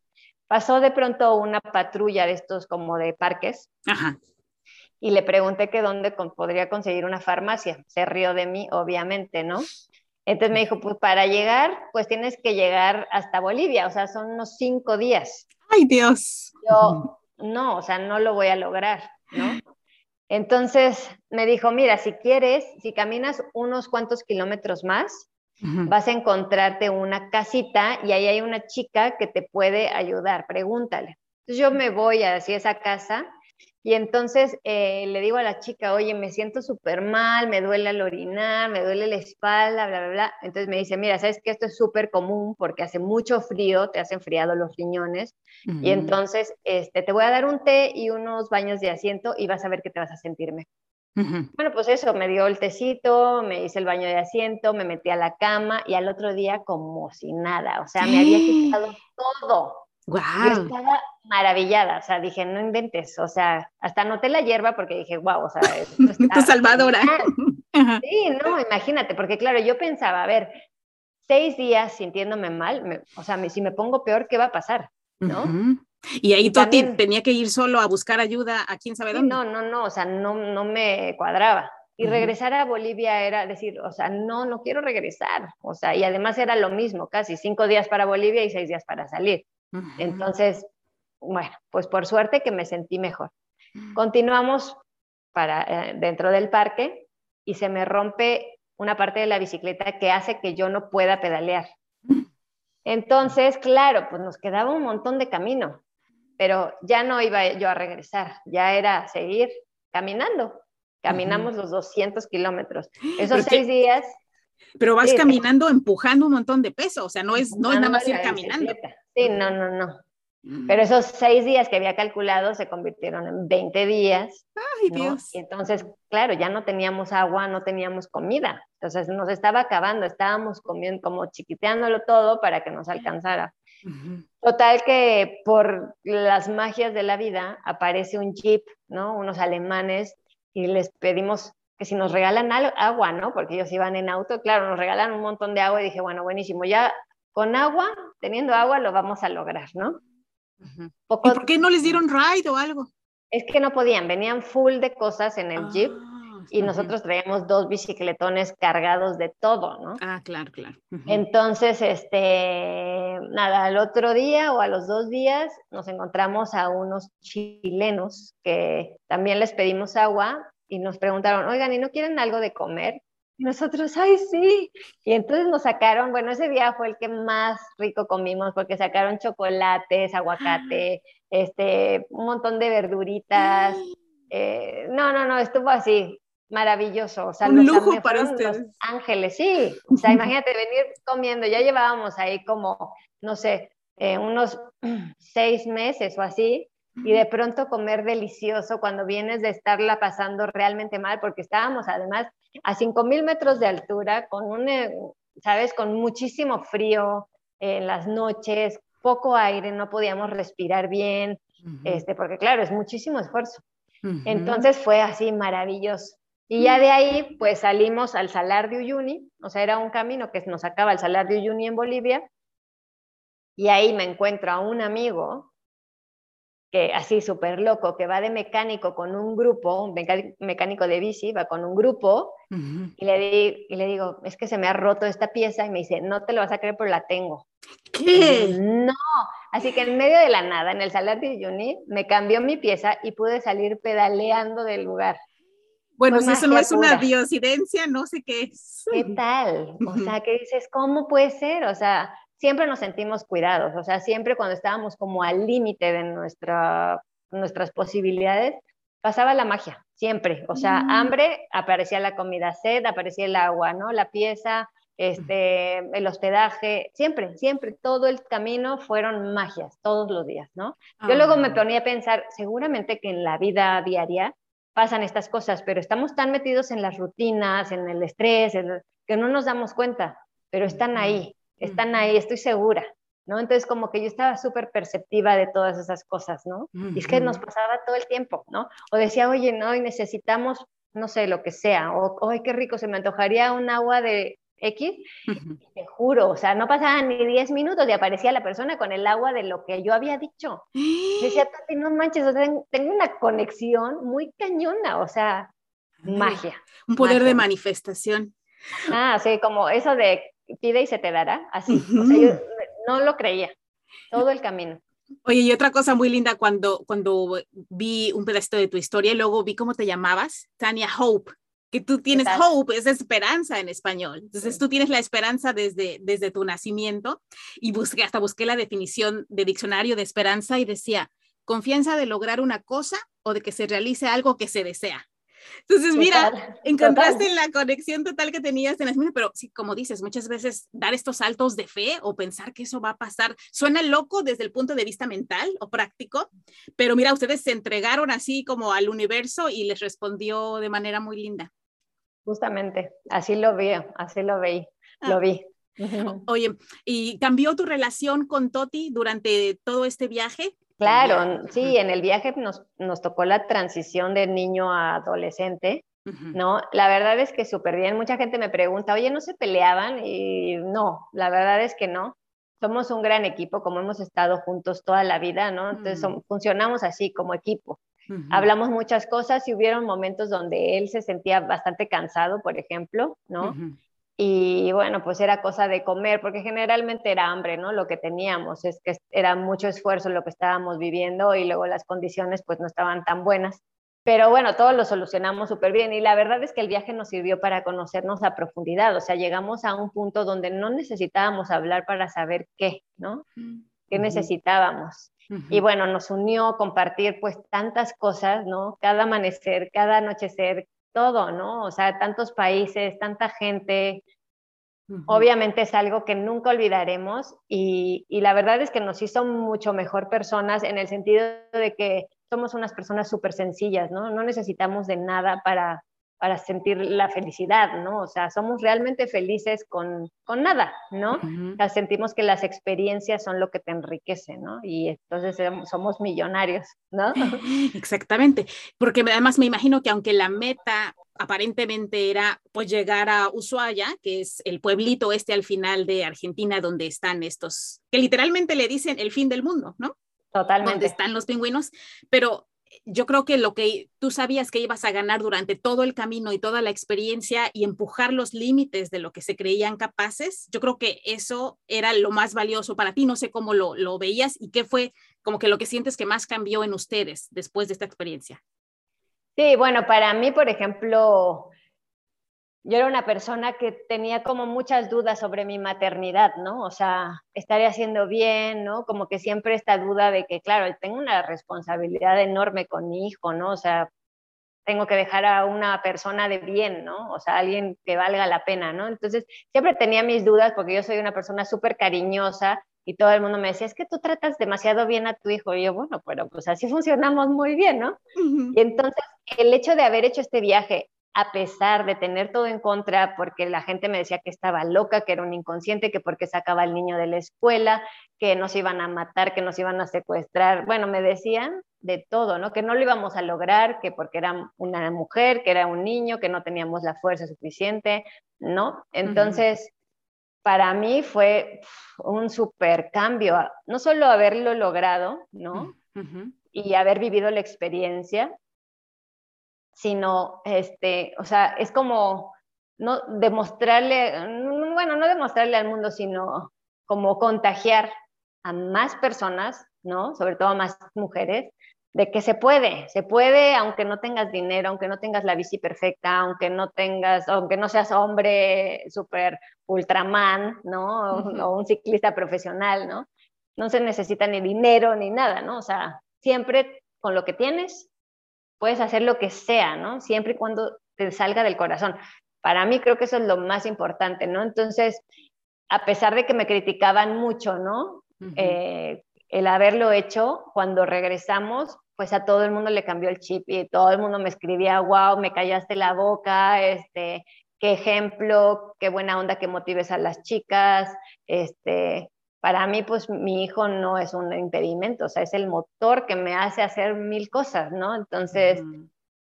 Pasó de pronto una patrulla de estos como de parques y le pregunté que dónde podría conseguir una farmacia. Se rió de mí, obviamente, ¿no? Entonces me dijo, pues para llegar, pues tienes que llegar hasta Bolivia, o sea, son unos cinco días. ¡Ay, Dios! Yo, no, o sea, no lo voy a lograr, ¿no? Entonces me dijo, mira, si quieres, si caminas unos cuantos kilómetros más, vas a encontrarte una casita y ahí hay una chica que te puede ayudar, pregúntale. Entonces yo me voy hacia esa casa y entonces eh, le digo a la chica, oye, me siento súper mal, me duele al orinar, me duele la espalda, bla, bla, bla. Entonces me dice, mira, sabes que esto es súper común porque hace mucho frío, te has enfriado los riñones. Y entonces este, te voy a dar un té y unos baños de asiento y vas a ver que te vas a sentir mejor. Bueno, pues eso, me dio el tecito, me hice el baño de asiento, me metí a la cama y al otro día como si nada, o sea, me había quitado todo. Wow. Yo estaba maravillada, o sea, dije, no inventes, o sea, hasta anoté la hierba porque dije, wow, o sea, esto está... tu salvadora. sí, no, imagínate, porque claro, yo pensaba, a ver, seis días sintiéndome mal, o sea, si me pongo peor, ¿qué va a pasar? ¿No? Y ahí Toti tenía que ir solo a buscar ayuda a quién sabe dónde. No, no, no, o sea, no, no me cuadraba. Y regresar a Bolivia era decir, o sea, no, no quiero regresar. O sea, y además era lo mismo, casi cinco días para Bolivia y seis días para salir. Entonces, bueno, pues por suerte que me sentí mejor. Continuamos para, eh, dentro del parque y se me rompe una parte de la bicicleta que hace que yo no pueda pedalear. Entonces, claro, pues nos quedaba un montón de camino, pero ya no iba yo a regresar, ya era seguir caminando. Caminamos los 200 kilómetros. Esos seis días. Pero vas caminando, empujando un montón de peso, o sea, no es, no es nada más ir caminando. Sí, no, no, no. Mm. Pero esos seis días que había calculado se convirtieron en 20 días. Ay, Dios. Y entonces, claro, ya no teníamos agua, no teníamos comida. Entonces nos estaba acabando, estábamos comiendo, como chiquiteándolo todo para que nos alcanzara. Total que por las magias de la vida aparece un jeep, ¿no? Unos alemanes y les pedimos que si nos regalan agua, ¿no? Porque ellos iban en auto, claro, nos regalan un montón de agua y dije, bueno, buenísimo, ya con agua, teniendo agua, lo vamos a lograr, ¿no? ¿Y por qué no les dieron ride o algo? Es que no podían, venían full de cosas en el jeep ah, y nosotros traíamos dos bicicletones cargados de todo, ¿no? Ah, claro, claro. Entonces, este, nada, al otro día o a los dos días nos encontramos a unos chilenos que también les pedimos agua y nos preguntaron, oigan, ¿y no quieren algo de comer? nosotros, ay, sí. Y entonces nos sacaron, bueno, ese día fue el que más rico comimos porque sacaron chocolates, aguacate, este, un montón de verduritas. Eh, no, no, no, estuvo así, maravilloso. O sea, un lujo para ustedes. ángeles, sí. O sea, imagínate venir comiendo, ya llevábamos ahí como, no sé, eh, unos seis meses o así, y de pronto comer delicioso cuando vienes de estarla pasando realmente mal, porque estábamos además a 5.000 metros de altura, con un, eh, ¿sabes? Con muchísimo frío en las noches, poco aire, no podíamos respirar bien, este, porque claro, es muchísimo esfuerzo. Entonces fue así maravilloso. Y ya de ahí, pues salimos al Salar de Uyuni, o sea, era un camino que nos sacaba al Salar de Uyuni en Bolivia, y ahí me encuentro a un amigo que así súper loco, que va de mecánico con un grupo, un mecánico de bici, va con un grupo, y, le y le digo, es que se me ha roto esta pieza, y me dice, no te lo vas a creer, pero la tengo. ¿Qué? no, así que en medio de la nada, en el Salar de Uyuni, me cambió mi pieza y pude salir pedaleando del lugar. Bueno, si eso no es una diosidencia, no sé qué es. ¿Qué tal? O sea, que dices, ¿cómo puede ser? O sea, siempre nos sentimos cuidados, o sea, siempre cuando estábamos como al límite de nuestra, nuestras posibilidades, pasaba la magia, siempre. O sea, mm. hambre, aparecía la comida, sed, aparecía el agua, ¿no? La pieza, este, el hospedaje, siempre, siempre, todo el camino fueron magias, todos los días, ¿no? Yo luego me ah. ponía a pensar, seguramente que en la vida diaria pasan estas cosas, pero estamos tan metidos en las rutinas, en el estrés, que no nos damos cuenta, pero están ahí están ahí, estoy segura, ¿no? Entonces como que yo estaba súper perceptiva de todas esas cosas, ¿no? Y es que nos pasaba todo el tiempo, ¿no? O decía, oye, no, y necesitamos, no sé, lo que sea, o, ay, qué rico, se me antojaría un agua de X, te juro, o sea, no pasaban ni 10 minutos y aparecía la persona con el agua de lo que yo había dicho. decía, Tati, no manches, o sea, tengo una conexión muy cañona, o sea, magia. Un poder de manifestación. Ah, sí, como eso de pide y se te dará, así. O sea, yo no lo creía todo el camino. Oye, y otra cosa muy linda cuando, cuando vi un pedacito de tu historia y luego vi cómo te llamabas, Tania Hope, que tú tienes hope, es esperanza en español. Entonces tú tienes la esperanza desde, desde tu nacimiento y busqué, hasta busqué la definición de diccionario de esperanza y decía, confianza de lograr una cosa o de que se realice algo que se desea. Entonces, mira, encontraste la conexión total que tenías en las mismas, pero sí, como dices, muchas veces dar estos saltos de fe o pensar que eso va a pasar suena loco desde el punto de vista mental o práctico, pero mira, ustedes se entregaron así como al universo y les respondió de manera muy linda. Justamente, así lo vi, así lo vi, lo ah. vi. Oye, ¿y cambió tu relación con Toti durante todo este viaje? Claro, sí, en el viaje nos, nos tocó la transición de niño a adolescente, ¿no? La verdad es que súper bien. Mucha gente me pregunta, oye, ¿no se peleaban? Y no, la verdad es que no. Somos un gran equipo, como hemos estado juntos toda la vida, ¿no? Entonces mm. funcionamos así como equipo. Hablamos muchas cosas y hubieron momentos donde él se sentía bastante cansado, por ejemplo, ¿no? Y bueno, pues era cosa de comer, porque generalmente era hambre, ¿no? Lo que teníamos, es que era mucho esfuerzo lo que estábamos viviendo y luego las condiciones pues no estaban tan buenas. Pero bueno, todo lo solucionamos súper bien y la verdad es que el viaje nos sirvió para conocernos a profundidad, o sea, llegamos a un punto donde no necesitábamos hablar para saber qué, ¿no? ¿Qué necesitábamos? Y bueno, nos unió compartir pues tantas cosas, ¿no? Cada amanecer, cada anochecer, todo, ¿no? O sea, tantos países, tanta gente. Obviamente es algo que nunca olvidaremos y, y, la verdad es que nos hizo mucho mejor personas en el sentido de que somos unas personas súper sencillas, ¿no? No necesitamos de nada para, para sentir la felicidad, ¿no? O sea, somos realmente felices con, con nada, ¿no? o sea, sentimos que las experiencias son lo que te enriquecen, ¿no? Y entonces somos millonarios, ¿no? Exactamente, porque además me imagino que aunque la meta aparentemente era pues llegar a Ushuaia, que es el pueblito este al final de Argentina donde están estos, que literalmente le dicen el fin del mundo, ¿no? Totalmente. Donde están los pingüinos, pero yo creo que lo que tú sabías que ibas a ganar durante todo el camino y toda la experiencia y empujar los límites de lo que se creían capaces, yo creo que eso era lo más valioso para ti. No sé cómo lo, lo veías y qué fue como que lo que sientes que más cambió en ustedes después de esta experiencia. Sí, bueno, para mí, por ejemplo, yo era una persona que tenía como muchas dudas sobre mi maternidad, ¿no? O sea, estaré haciendo bien, ¿no? Como que siempre esta duda de que, claro, tengo una responsabilidad enorme con mi hijo, ¿no? O sea, tengo que dejar a una persona de bien, ¿no? O sea, alguien que valga la pena, ¿no? Entonces, siempre tenía mis dudas porque yo soy una persona súper cariñosa y todo el mundo me decía, es que tú tratas demasiado bien a tu hijo. Y yo, bueno, pero pues así funcionamos muy bien, ¿no? Y entonces, el hecho de haber hecho este viaje a pesar de tener todo en contra, porque la gente me decía que estaba loca, que era un inconsciente, que porque sacaba al niño de la escuela, que nos iban a matar, que nos iban a secuestrar. Bueno, me decían de todo, ¿no? Que no lo íbamos a lograr, que porque era una mujer, que era un niño, que no teníamos la fuerza suficiente, ¿no? Entonces, para mí fue un super cambio, no solo haberlo logrado, ¿no? Y haber vivido la experiencia, sino, este, o sea, es como no demostrarle, bueno, no demostrarle al mundo, sino como contagiar a más personas, ¿no? Sobre todo a más mujeres, de que se puede, se puede aunque no tengas dinero, aunque no tengas la bici perfecta, aunque no tengas, aunque no seas hombre super ultraman, ¿no? O, un ciclista profesional, ¿no? No se necesita ni dinero ni nada, ¿no? O sea, siempre con lo que tienes puedes hacer lo que sea, ¿no? Siempre y cuando te salga del corazón. Para mí creo que eso es lo más importante, ¿no? Entonces, a pesar de que me criticaban mucho, ¿no? Eh, el haberlo hecho, cuando regresamos, pues a todo el mundo le cambió el chip y todo el mundo me escribía, wow, me callaste la boca, este, qué ejemplo, qué buena onda que motives a las chicas, este, para mí, pues mi hijo no es un impedimento, o sea, es el motor que me hace hacer mil cosas, ¿no? Entonces,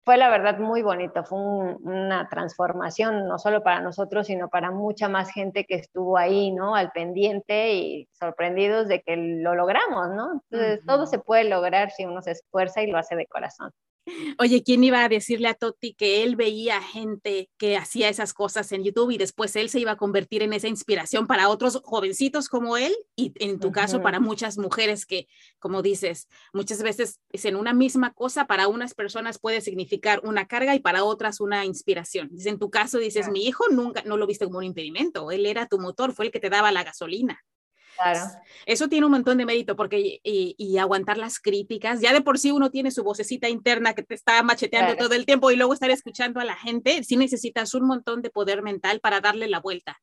fue la verdad muy bonito, fue una transformación, no solo para nosotros, sino para mucha más gente que estuvo ahí, ¿no? Al pendiente y sorprendidos de que lo logramos, ¿no? Entonces, todo se puede lograr si uno se esfuerza y lo hace de corazón. Oye, ¿quién iba a decirle a Toti que él veía gente que hacía esas cosas en YouTube y después él se iba a convertir en esa inspiración para otros jovencitos como él y en tu caso para muchas mujeres que, como dices, muchas veces es en una misma cosa, para unas personas puede significar una carga y para otras una inspiración. En tu caso dices, mi hijo nunca, no lo viste como un impedimento, él era tu motor, fue el que te daba la gasolina. Claro. Eso tiene un montón de mérito porque y, aguantar las críticas, ya de por sí uno tiene su vocecita interna que te está macheteando todo el tiempo y luego estar escuchando a la gente, sí necesitas un montón de poder mental para darle la vuelta.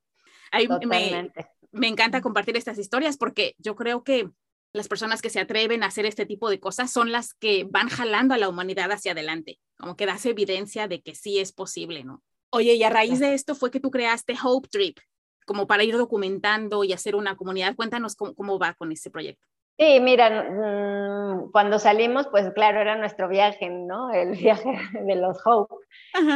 Ahí me, me encanta compartir estas historias porque yo creo que las personas que se atreven a hacer este tipo de cosas son las que van jalando a la humanidad hacia adelante, como que das evidencia de que sí es posible, ¿no? Oye, y a raíz de esto fue que tú creaste Hope Trip, como para ir documentando y hacer una comunidad. Cuéntanos cómo, va con ese proyecto. Sí, mira, mm, cuando salimos, pues claro, era nuestro viaje, ¿no? El viaje de los Hope.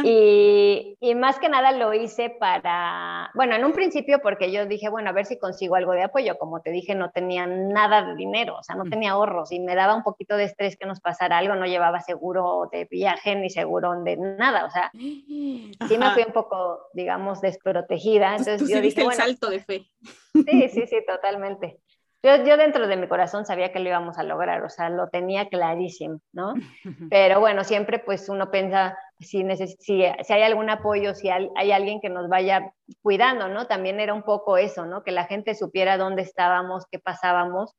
Y, y, más que nada lo hice para, bueno, en un principio porque yo dije, bueno, a ver si consigo algo de apoyo. Como te dije, no tenía nada de dinero, o sea, no tenía ahorros y me daba un poquito de estrés que nos pasara algo, no llevaba seguro de viaje ni seguro de nada, o sea, sí me fui un poco, digamos, desprotegida. Entonces Tú yo dije, el salto de fe. Sí, sí, sí, totalmente. Yo, yo, dentro de mi corazón sabía que lo íbamos a lograr, o sea, lo tenía clarísimo, ¿no? Pero bueno, siempre pues uno piensa si, si, si hay algún apoyo, si hay, alguien que nos vaya cuidando, ¿no? También era un poco eso, ¿no? Que la gente supiera dónde estábamos, qué pasábamos.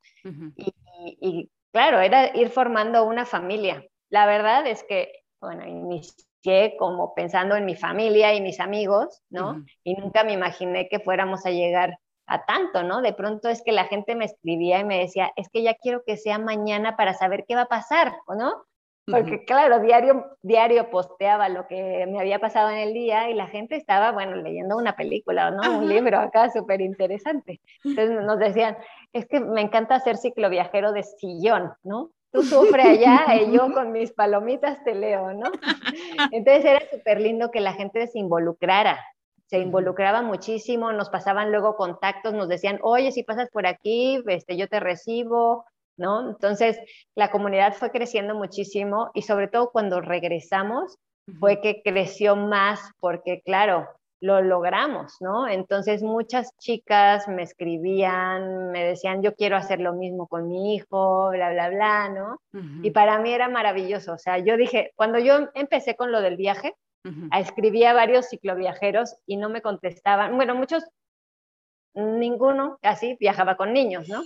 y, y, claro, era ir formando una familia. La verdad es que, bueno, inicié como pensando en mi familia y mis amigos, ¿no? Y nunca me imaginé que fuéramos a llegar a tanto, ¿no? De pronto es que la gente me escribía y me decía, es que ya quiero que sea mañana para saber qué va a pasar, ¿o no? Porque claro, diario, diario posteaba lo que me había pasado en el día y la gente estaba, bueno, leyendo una película, ¿no? Un libro acá súper interesante. Entonces nos decían, es que me encanta hacer cicloviajero de sillón, ¿no? Tú sufre allá y yo con mis palomitas te leo, ¿no? Entonces era súper lindo que la gente se involucrara, se involucraba muchísimo, nos pasaban luego contactos, nos decían, oye, si pasas por aquí, este, yo te recibo, ¿no? Entonces, la comunidad fue creciendo muchísimo y sobre todo cuando regresamos fue que creció más porque, claro, lo logramos, ¿no? Entonces, muchas chicas me escribían, me decían, yo quiero hacer lo mismo con mi hijo, bla, bla, bla, ¿no? Y para mí era maravilloso, o sea, yo dije, cuando yo empecé con lo del viaje, Escribía a varios cicloviajeros y no me contestaban. Bueno, muchos, ninguno así viajaba con niños, ¿no?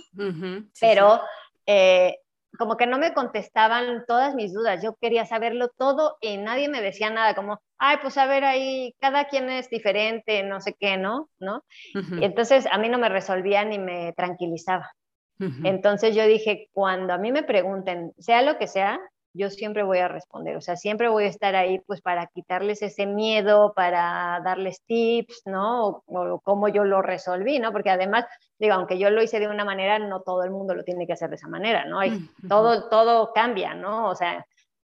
Pero eh, como que no me contestaban todas mis dudas. Yo quería saberlo todo y nadie me decía nada, como, ay, pues a ver ahí, cada quien es diferente, no sé qué, ¿no? ¿No? Y entonces a mí no me resolvía ni me tranquilizaba. Entonces yo dije, cuando a mí me pregunten, sea lo que sea, yo siempre voy a responder, o sea, siempre voy a estar ahí pues para quitarles ese miedo, para darles tips, ¿no? O, cómo yo lo resolví, ¿no? Porque además, digo, aunque yo lo hice de una manera, no todo el mundo lo tiene que hacer de esa manera, ¿no? Mm, todo, todo cambia, ¿no? O sea,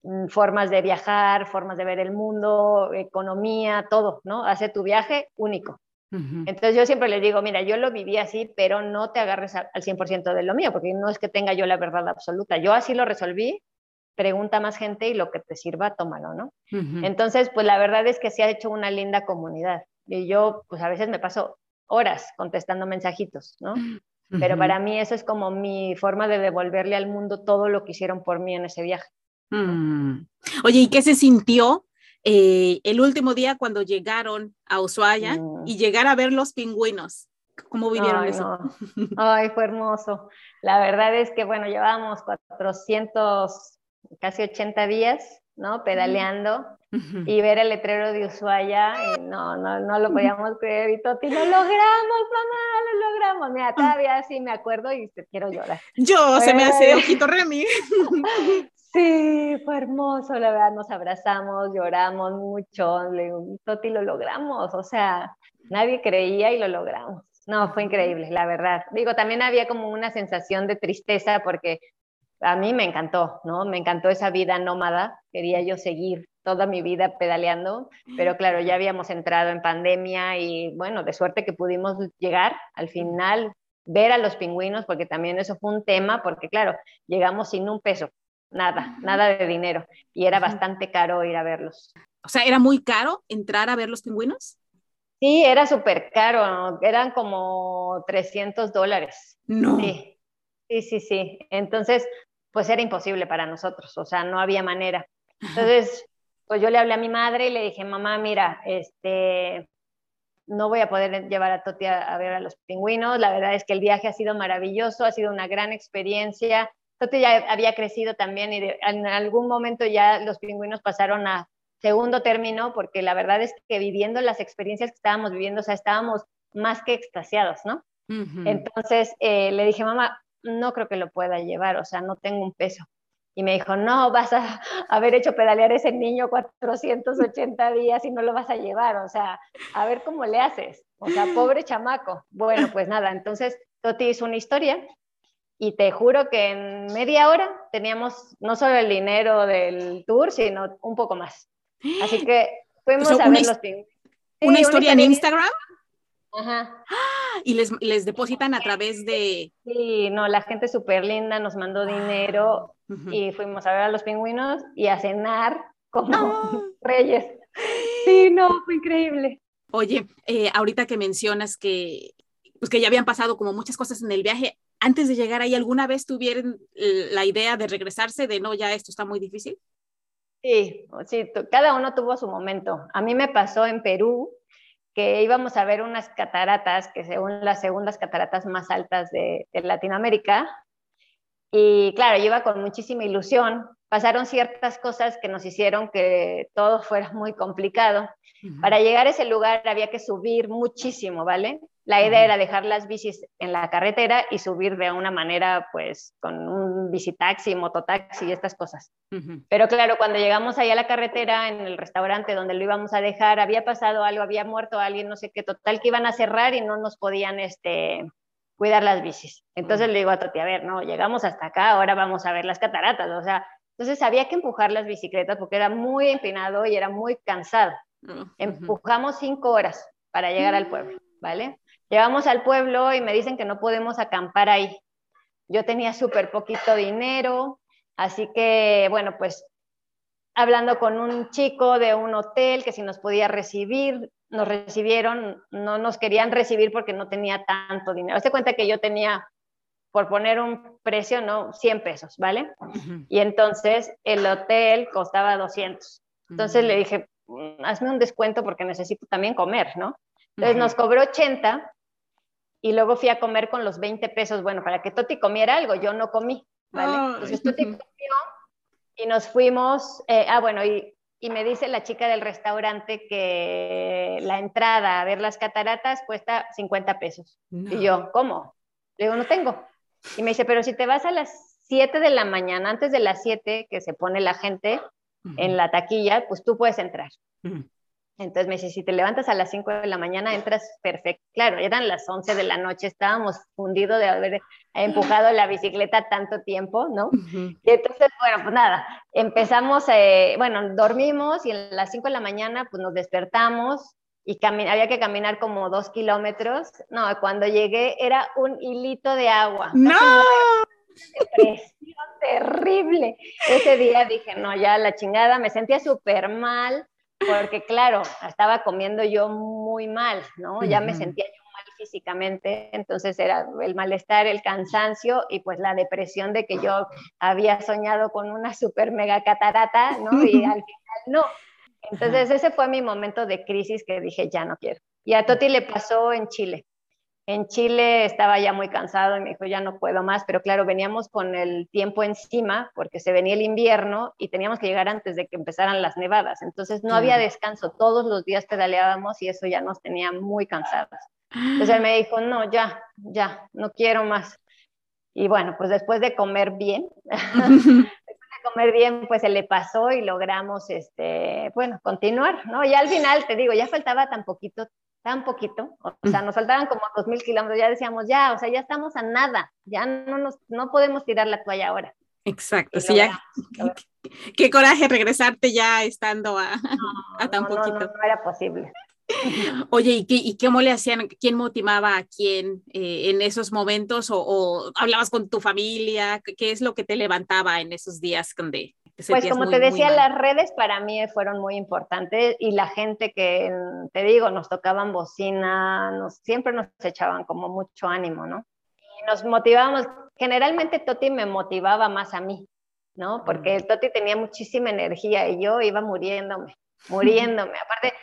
mm, formas de viajar, formas de ver el mundo, economía, todo, ¿no? Hace tu viaje único. Entonces yo siempre les digo, mira, yo lo viví así, pero no te agarres al 100% de lo mío, porque no es que tenga yo la verdad absoluta. Yo así lo resolví, pregunta más gente y lo que te sirva, tómalo, ¿no? Entonces, pues la verdad es que se ha hecho una linda comunidad. Y yo, pues a veces me paso horas contestando mensajitos, ¿no? Pero para mí eso es como mi forma de devolverle al mundo todo lo que hicieron por mí en ese viaje. Mm. Oye, ¿y qué se sintió eh, el último día cuando llegaron a Ushuaia mm. y llegar a ver los pingüinos? ¿Cómo vivieron eso? Ay, fue hermoso. La verdad es que, bueno, llevábamos 400 casi 80 días, ¿no? Pedaleando y ver el letrero de Ushuaia, y no, no, no lo podíamos creer, y Toti, lo logramos, mamá, lo logramos. Mira, ah. todavía sí me acuerdo y te quiero llorar. Yo, se me hace ojito Remy. Sí, fue hermoso, la verdad, nos abrazamos, lloramos mucho, le digo, Toti, lo logramos, o sea, nadie creía y lo logramos. No, fue increíble, la verdad. Digo, también había como una sensación de tristeza porque a mí me encantó, ¿no? Me encantó esa vida nómada, quería yo seguir toda mi vida pedaleando, pero claro, ya habíamos entrado en pandemia y bueno, de suerte que pudimos llegar al final, ver a los pingüinos, porque también eso fue un tema, porque claro, llegamos sin un peso, nada, nada de dinero. Y era bastante caro ir a verlos. O sea, ¿era muy caro entrar a ver los pingüinos? Sí, era súper caro, eran como 300 dólares. No. Sí, sí, sí, sí. Entonces, pues era imposible para nosotros, o sea, no había manera. Entonces, pues yo le hablé a mi madre y le dije, mamá, mira, este, no voy a poder llevar a Toti a, ver a los pingüinos. La verdad es que el viaje ha sido maravilloso, ha sido una gran experiencia. Toti ya había crecido también y en algún momento ya los pingüinos pasaron a segundo término, porque la verdad es que viviendo las experiencias que estábamos viviendo, o sea, estábamos más que extasiados, ¿no? Entonces eh, le dije, mamá, no creo que lo pueda llevar, o sea, no tengo un peso. Y me dijo, no, vas a haber hecho pedalear ese niño 480 días y no lo vas a llevar, o sea, a ver cómo le haces. O sea, pobre chamaco. Bueno, pues nada, entonces Toti hizo una historia y te juro que en media hora teníamos no solo el dinero del tour, sino un poco más. Así que fuimos a ver los pingüinos. ¿Una historia en Instagram? Ajá. Y les, les depositan a través de... Sí, no, la gente súper linda nos mandó dinero y fuimos a ver a los pingüinos y a cenar como reyes. Sí, no, fue increíble. Oye, eh, ahorita que mencionas que, pues que ya habían pasado como muchas cosas en el viaje, antes de llegar ahí, ¿alguna vez tuvieron la idea de regresarse, de no, ya esto está muy difícil? Sí, sí, cada uno tuvo su momento. A mí me pasó en Perú, que íbamos a ver unas cataratas, que según las segundas cataratas más altas de, Latinoamérica. Y claro, yo iba con muchísima ilusión. Pasaron ciertas cosas que nos hicieron que todo fuera muy complicado. Para llegar a ese lugar había que subir muchísimo, ¿vale? La idea era dejar las bicis en la carretera y subir de una manera, pues, con un bicitaxi, mototaxi y estas cosas. Pero claro, cuando llegamos ahí a la carretera, en el restaurante donde lo íbamos a dejar, había pasado algo, había muerto alguien, no sé qué, total, que iban a cerrar y no nos podían, este, cuidar las bicis. Entonces le digo a Toti, a ver, no, llegamos hasta acá, ahora vamos a ver las cataratas, o sea, entonces había que empujar las bicicletas porque era muy empinado y era muy cansado. Empujamos cinco horas para llegar al pueblo, ¿vale? Llegamos al pueblo y me dicen que no podemos acampar ahí. Yo tenía súper poquito dinero, así que, bueno, pues hablando con un chico de un hotel que si nos podía recibir, nos recibieron, no nos querían recibir porque no tenía tanto dinero. Se cuenta que yo tenía, por poner un precio, no, 100 pesos, ¿vale? Y entonces el hotel costaba 200. Entonces le dije, mm, hazme un descuento porque necesito también comer, ¿no? Entonces nos cobró 80 y luego fui a comer con los 20 pesos, bueno, para que Toti comiera algo, yo no comí, ¿vale? Entonces Toti comió y nos fuimos, eh, ah, bueno, y, me dice la chica del restaurante que la entrada a ver las cataratas cuesta 50 pesos. Y yo, ¿cómo? Le digo, no tengo. Y me dice, pero si te vas a las 7 de la mañana, antes de las 7 que se pone la gente en la taquilla, pues tú puedes entrar. Entonces me dice, si te levantas a las 5 de la mañana, entras perfecto. Claro, eran las 11 de la noche, estábamos fundidos de haber empujado la bicicleta tanto tiempo, ¿no? Y entonces, bueno, pues nada, empezamos, eh, bueno, dormimos y a las 5 de la mañana, pues nos despertamos y había que caminar como dos kilómetros. No, cuando llegué era un hilito de agua. ¡No! Depresión terrible. Ese día dije, no, ya la chingada, me sentía súper mal porque claro, estaba comiendo yo muy mal, ¿no? Ya me sentía yo mal físicamente, entonces era el malestar, el cansancio y pues la depresión de que yo había soñado con una super mega catarata, ¿no? Y al final no. Entonces ese fue mi momento de crisis que dije, ya no quiero. Y a Toti le pasó en Chile. En Chile estaba ya muy cansado y me dijo, ya no puedo más, pero claro, veníamos con el tiempo encima porque se venía el invierno y teníamos que llegar antes de que empezaran las nevadas. Entonces no había descanso, todos los días pedaleábamos y eso ya nos tenía muy cansados. Entonces él me dijo, no, ya, ya, no quiero más. Y bueno, pues después de comer bien, después de comer bien, pues se le pasó y logramos, este, bueno, continuar, ¿no? Y al final, te digo, ya faltaba tan poquito tan poquito, o sea, nos faltaban como dos mil kilómetros, ya decíamos, ya, o sea, ya estamos a nada, ya no, nos, no podemos tirar la toalla ahora. Exacto, sí, ya, qué, coraje regresarte ya estando a, a tan poquito. No, no, era posible. Oye, ¿y, qué, ¿y cómo le hacían? ¿Quién motivaba a quién eh, en esos momentos? O, hablabas con tu familia? ¿Qué, es lo que te levantaba en esos días donde Pues como te decía, las redes para mí fueron muy importantes y la gente que, te digo, nos tocaban bocina, nos, siempre nos echaban como mucho ánimo, ¿no? Y nos motivábamos, generalmente Toti me motivaba más a mí, ¿no? Porque Toti tenía muchísima energía y yo iba muriéndome, muriéndome. Aparte,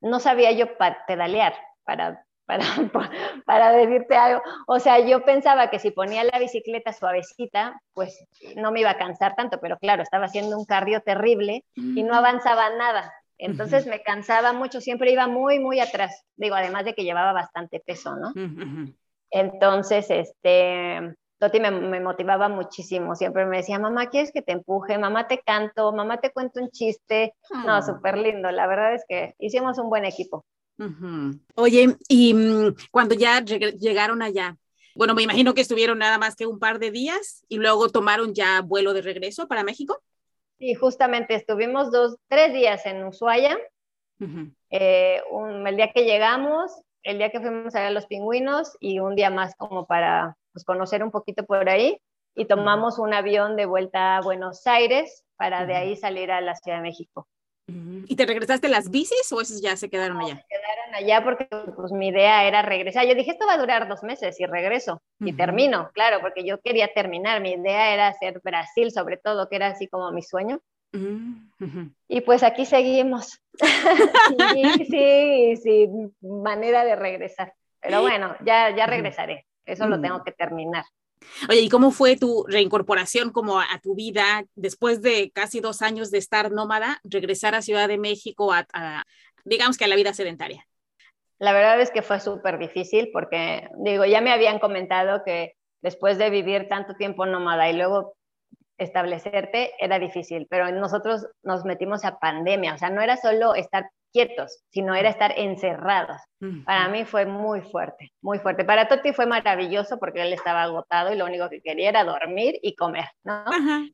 no sabía yo pedalear para, para, para decirte algo. O sea, yo pensaba que si ponía la bicicleta suavecita, pues no me iba a cansar tanto, pero claro, estaba haciendo un cardio terrible y no avanzaba nada. Entonces me cansaba mucho, siempre iba muy, muy atrás. Digo, además de que llevaba bastante peso, ¿no? Entonces, este, Toti me, motivaba muchísimo, siempre me decía, mamá, ¿quieres que te empuje? Mamá, te canto, mamá, te cuento un chiste. No, ah. súper lindo, la verdad es que hicimos un buen equipo. Oye, y mm, cuando ya llegaron allá, bueno, me imagino que estuvieron nada más que un par de días y luego tomaron ya vuelo de regreso para México. Sí, justamente estuvimos dos, tres días en Ushuaia. Eh, el día que llegamos, el día que fuimos a ver a los pingüinos y un día más como para pues, conocer un poquito por ahí y tomamos un avión de vuelta a Buenos Aires para de ahí salir a la Ciudad de México. ¿Y te regresaste las bicis o esos ya se quedaron allá? Se quedaron allá porque pues mi idea era regresar. Yo dije, esto va a durar dos meses y regreso y termino, claro, porque yo quería terminar. Mi idea era hacer Brasil sobre todo, que era así como mi sueño. Y pues aquí seguimos. sí, sí, sí, manera de regresar. Pero bueno, ya, ya regresaré. Eso lo tengo que terminar. Oye, ¿y cómo fue tu reincorporación como a, tu vida después de casi dos años de estar nómada, regresar a Ciudad de México a, digamos que a la vida sedentaria? La verdad es que fue súper difícil porque, digo, ya me habían comentado que después de vivir tanto tiempo nómada y luego establecerte era difícil, pero nosotros nos metimos a pandemia, o sea, no era solo estar quietos, sino era estar encerrados. Para mí fue muy fuerte, muy fuerte. Para Toti fue maravilloso porque él estaba agotado y lo único que quería era dormir y comer, ¿no?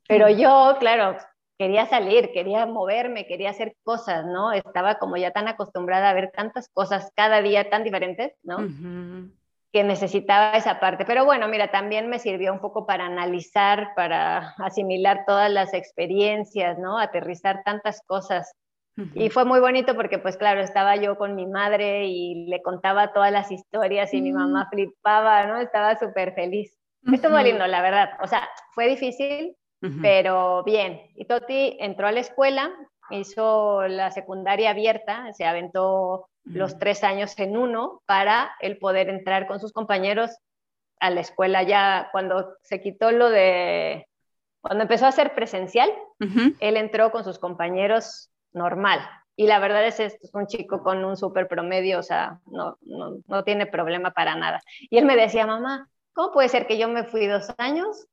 Pero yo, claro, quería salir, quería moverme, quería hacer cosas, ¿no? Estaba como ya tan acostumbrada a ver tantas cosas cada día tan diferentes, ¿no? que necesitaba esa parte. Pero bueno, mira, también me sirvió un poco para analizar, para asimilar todas las experiencias, ¿no? Aterrizar tantas cosas y fue muy bonito porque, pues claro, estaba yo con mi madre y le contaba todas las historias y mi mamá mm. flipaba, ¿no? Estaba súper feliz. Estuvo lindo, la verdad. O sea, fue difícil, pero bien. Y Toti entró a la escuela, hizo la secundaria abierta, se aventó los tres años en uno para el poder entrar con sus compañeros a la escuela ya cuando se quitó lo de, cuando empezó a ser presencial, él entró con sus compañeros normal. Y la verdad es, es un chico con un súper promedio, o sea, no, no, no tiene problema para nada. Y él me decía, mamá, ¿cómo puede ser que yo me fui dos años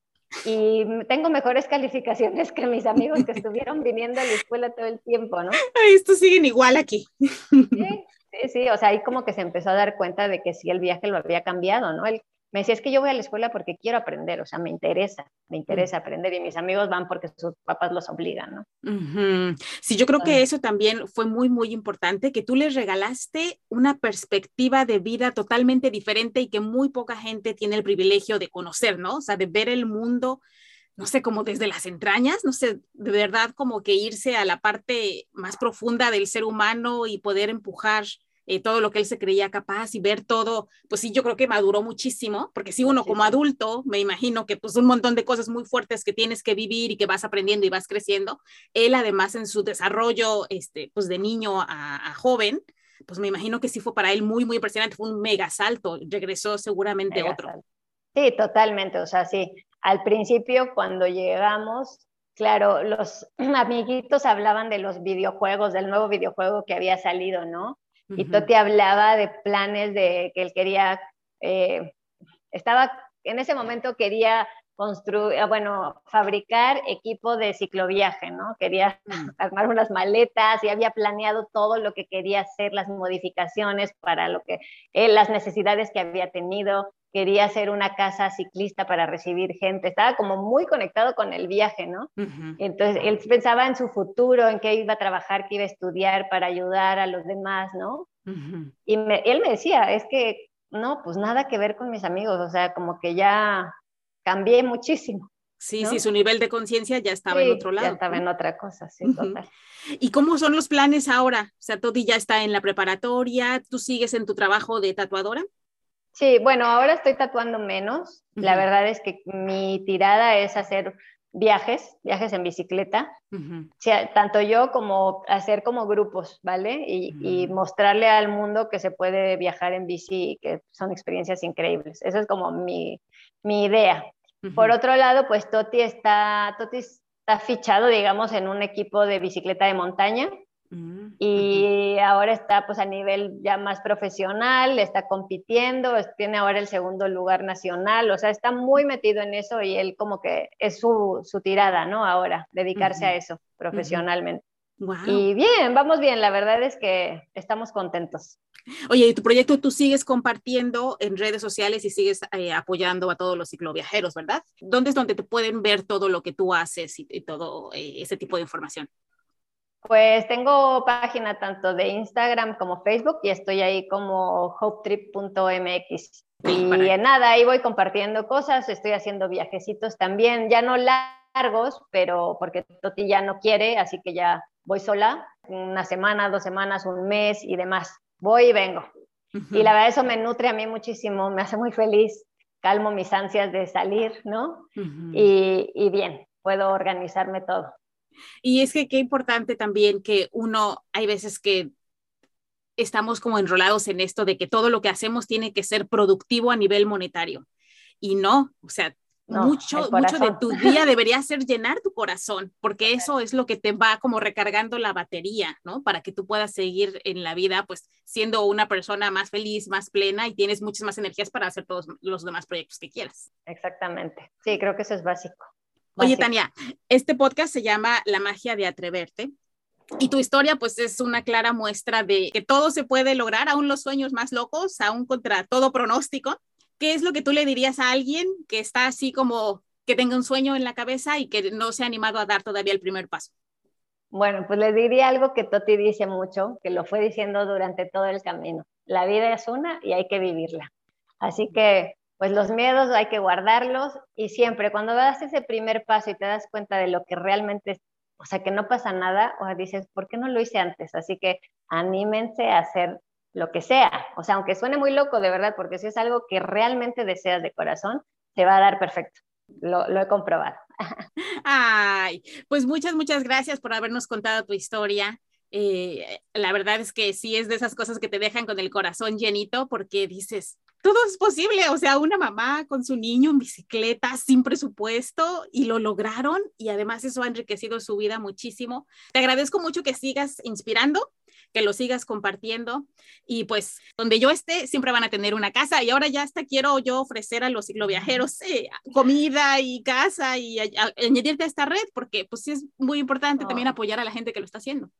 y tengo mejores calificaciones que mis amigos que estuvieron viniendo a la escuela todo el tiempo, ¿no? Ay, estos siguen igual aquí. Sí, sí, sí, o sea, ahí como que se empezó a dar cuenta de que sí, el viaje lo había cambiado, ¿no? Él me decía, es que yo voy a la escuela porque quiero aprender, o sea, me interesa, me interesa aprender y mis amigos van porque sus papás los obligan, ¿no? Sí, yo creo que eso también fue muy, muy importante, que tú les regalaste una perspectiva de vida totalmente diferente y que muy poca gente tiene el privilegio de conocer, ¿no? O sea, de ver el mundo, no sé, como desde las entrañas, no sé, de verdad como que irse a la parte más profunda del ser humano y poder empujar eh, todo lo que él se creía capaz y ver todo, pues sí, yo creo que maduró muchísimo, porque si uno como adulto, me imagino que pues un montón de cosas muy fuertes que tienes que vivir y que vas aprendiendo y vas creciendo, él además en su desarrollo, este, pues de niño a, joven, pues me imagino que sí fue para él muy, muy impresionante, fue un mega salto, regresó seguramente otro. Sí, totalmente, o sea, sí, al principio cuando llegamos, claro, los amiguitos hablaban de los videojuegos, del nuevo videojuego que había salido, ¿no? Y Toti hablaba de planes de que él quería, eh, estaba, en ese momento quería construir, ah, bueno, fabricar equipo de cicloviaje, ¿no? Quería mm. armar unas maletas y había planeado todo lo que quería hacer, las modificaciones para lo que, eh, las necesidades que había tenido quería hacer una casa ciclista para recibir gente, estaba como muy conectado con el viaje, ¿no? Entonces, él pensaba en su futuro, en qué iba a trabajar, qué iba a estudiar para ayudar a los demás, ¿no? Y él me decía, es que no, pues nada que ver con mis amigos, o sea, como que ya cambié muchísimo. Sí, sí, su nivel de conciencia ya estaba en otro lado. Ya estaba en otra cosa, sí, total. ¿Y cómo son los planes ahora? O sea, Toti ya está en la preparatoria, ¿tú sigues en tu trabajo de tatuadora? Sí, bueno, ahora estoy tatuando menos. La verdad es que mi tirada es hacer viajes, viajes en bicicleta, tanto yo como hacer como grupos, ¿vale? Y, mostrarle al mundo que se puede viajar en bici y que son experiencias increíbles. Esa es como mi, mi idea. Por otro lado, pues Toti está, Toti está fichado, digamos, en un equipo de bicicleta de montaña mm, y ahora está pues a nivel ya más profesional, está compitiendo, tiene ahora el segundo lugar nacional, o sea, está muy metido en eso y él como que es su, su tirada, ¿no? Ahora, dedicarse a eso profesionalmente. Y bien, vamos bien, la verdad es que estamos contentos. Oye, y tu proyecto tú sigues compartiendo en redes sociales y sigues eh, apoyando a todos los cicloviajeros, ¿verdad? ¿Dónde es donde te pueden ver todo lo que tú haces y, todo eh, ese tipo de información? Pues tengo página tanto de Instagram como Facebook y estoy ahí como hopetrip.mx. y en nada, ahí voy compartiendo cosas, estoy haciendo viajecitos también, ya no largos, pero porque Toti ya no quiere, así que ya voy sola, una semana, dos semanas, un mes y demás. Voy y vengo. Y la verdad eso me nutre a mí muchísimo, me hace muy feliz, calmo mis ansias de salir, ¿no? y, y bien, puedo organizarme todo. Y es que qué importante también que uno, hay veces que estamos como enrolados en esto de que todo lo que hacemos tiene que ser productivo a nivel monetario. Y no, o sea, mucho, mucho de tu día debería ser llenar tu corazón, porque eso es lo que te va como recargando la batería, ¿no? Para que tú puedas seguir en la vida, pues siendo una persona más feliz, más plena y tienes muchas más energías para hacer todos los demás proyectos que quieras. Exactamente. Sí, creo que eso es básico. Oye, Tania, este podcast se llama La magia de atreverte. Y tu historia, pues, es una clara muestra de que todo se puede lograr, aún los sueños más locos, aún contra todo pronóstico. ¿qué es lo que tú le dirías a alguien que está así como que tenga un sueño en la cabeza y que no se ha animado a dar todavía el primer paso? Bueno, pues le diría algo que Toti dice mucho, que lo fue diciendo durante todo el camino. La vida es una y hay que vivirla. Así que, pues los miedos hay que guardarlos y siempre cuando das ese primer paso y te das cuenta de lo que realmente es, o sea, que no pasa nada, o dices, ¿por qué no lo hice antes? Así que anímense a hacer lo que sea. O sea, aunque suene muy loco de verdad, porque si es algo que realmente deseas de corazón, te va a dar perfecto. Lo, he comprobado. Ay, pues muchas, muchas gracias por habernos contado tu historia. Eh, la verdad es que sí es de esas cosas que te dejan con el corazón llenito porque dices, todo es posible, o sea, una mamá con su niño en bicicleta sin presupuesto y lo lograron y además eso ha enriquecido su vida muchísimo. Te agradezco mucho que sigas inspirando que lo sigas compartiendo y pues donde yo esté siempre van a tener una casa y ahora ya hasta quiero yo ofrecer a los cicloviajeros eh, comida y casa y añadirte a esta red porque pues sí es muy importante también apoyar a la gente que lo está haciendo.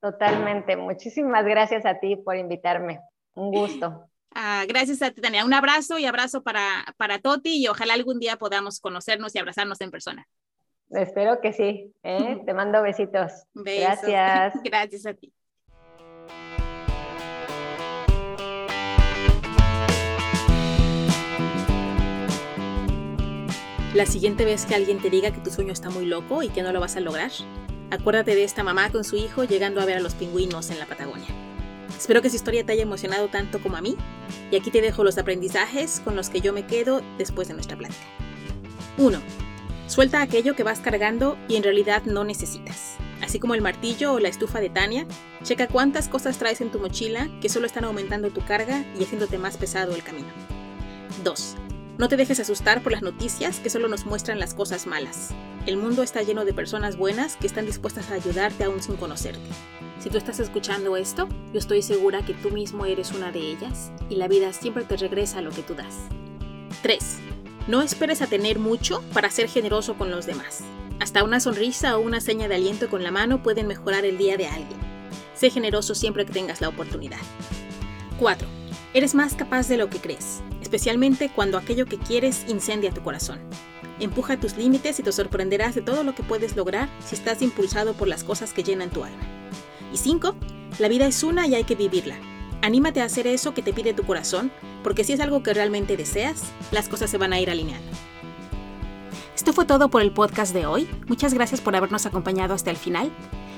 Totalmente. Muchísimas gracias a ti por invitarme. Un gusto. Ah, gracias a ti, Tania. Un abrazo y abrazo para, para Toti y ojalá algún día podamos conocernos y abrazarnos en persona. Espero que sí. ¿eh? Te mando besitos. Gracias. Gracias a ti. La siguiente vez que alguien te diga que tu sueño está muy loco y que no lo vas a lograr, acuérdate de esta mamá con su hijo llegando a ver a los pingüinos en la Patagonia. Espero que esa historia te haya emocionado tanto como a mí, y aquí te dejo los aprendizajes con los que yo me quedo después de nuestra plática. 1. Suelta aquello que vas cargando y en realidad no necesitas. Así como el martillo o la estufa de Tania, checa cuántas cosas traes en tu mochila que solo están aumentando tu carga y haciéndote más pesado el camino. 2. No te dejes asustar por las noticias que solo nos muestran las cosas malas. El mundo está lleno de personas buenas que están dispuestas a ayudarte aún sin conocerte. Si tú estás escuchando esto, yo estoy segura que tú mismo eres una de ellas y la vida siempre te regresa lo que tú das. 3. No esperes a tener mucho para ser generoso con los demás. Hasta una sonrisa o una seña de aliento con la mano pueden mejorar el día de alguien. Sé generoso siempre que tengas la oportunidad. 4. Eres más capaz de lo que crees especialmente cuando aquello que quieres incendia tu corazón. Empuja tus límites y te sorprenderás de todo lo que puedes lograr si estás impulsado por las cosas que llenan tu alma. Y 5. La vida es una y hay que vivirla. Anímate a hacer eso que te pide tu corazón, porque si es algo que realmente deseas, las cosas se van a ir alineando. Esto fue todo por el podcast de hoy. Muchas gracias por habernos acompañado hasta el final.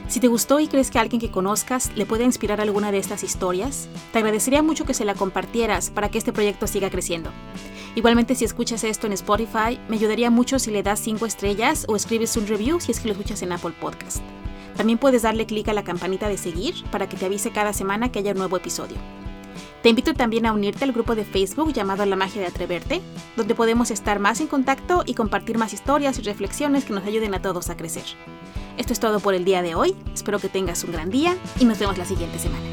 Si te gustó y crees que alguien que conozcas le puede inspirar alguna de estas historias, te agradecería mucho que se la compartieras para que este proyecto siga creciendo. Igualmente si escuchas esto en Spotify, me ayudaría mucho si le das 5 estrellas o escribes un review si es que lo escuchas en Apple Podcast. También puedes darle clic a la campanita de seguir para que te avise cada semana que haya un nuevo episodio. Te invito también a unirte al grupo de Facebook llamado La Magia de Atreverte, donde podemos estar más en contacto y compartir más historias y reflexiones que nos ayuden a todos a crecer. Esto es todo por el día de hoy, espero que tengas un gran día y nos vemos la siguiente semana.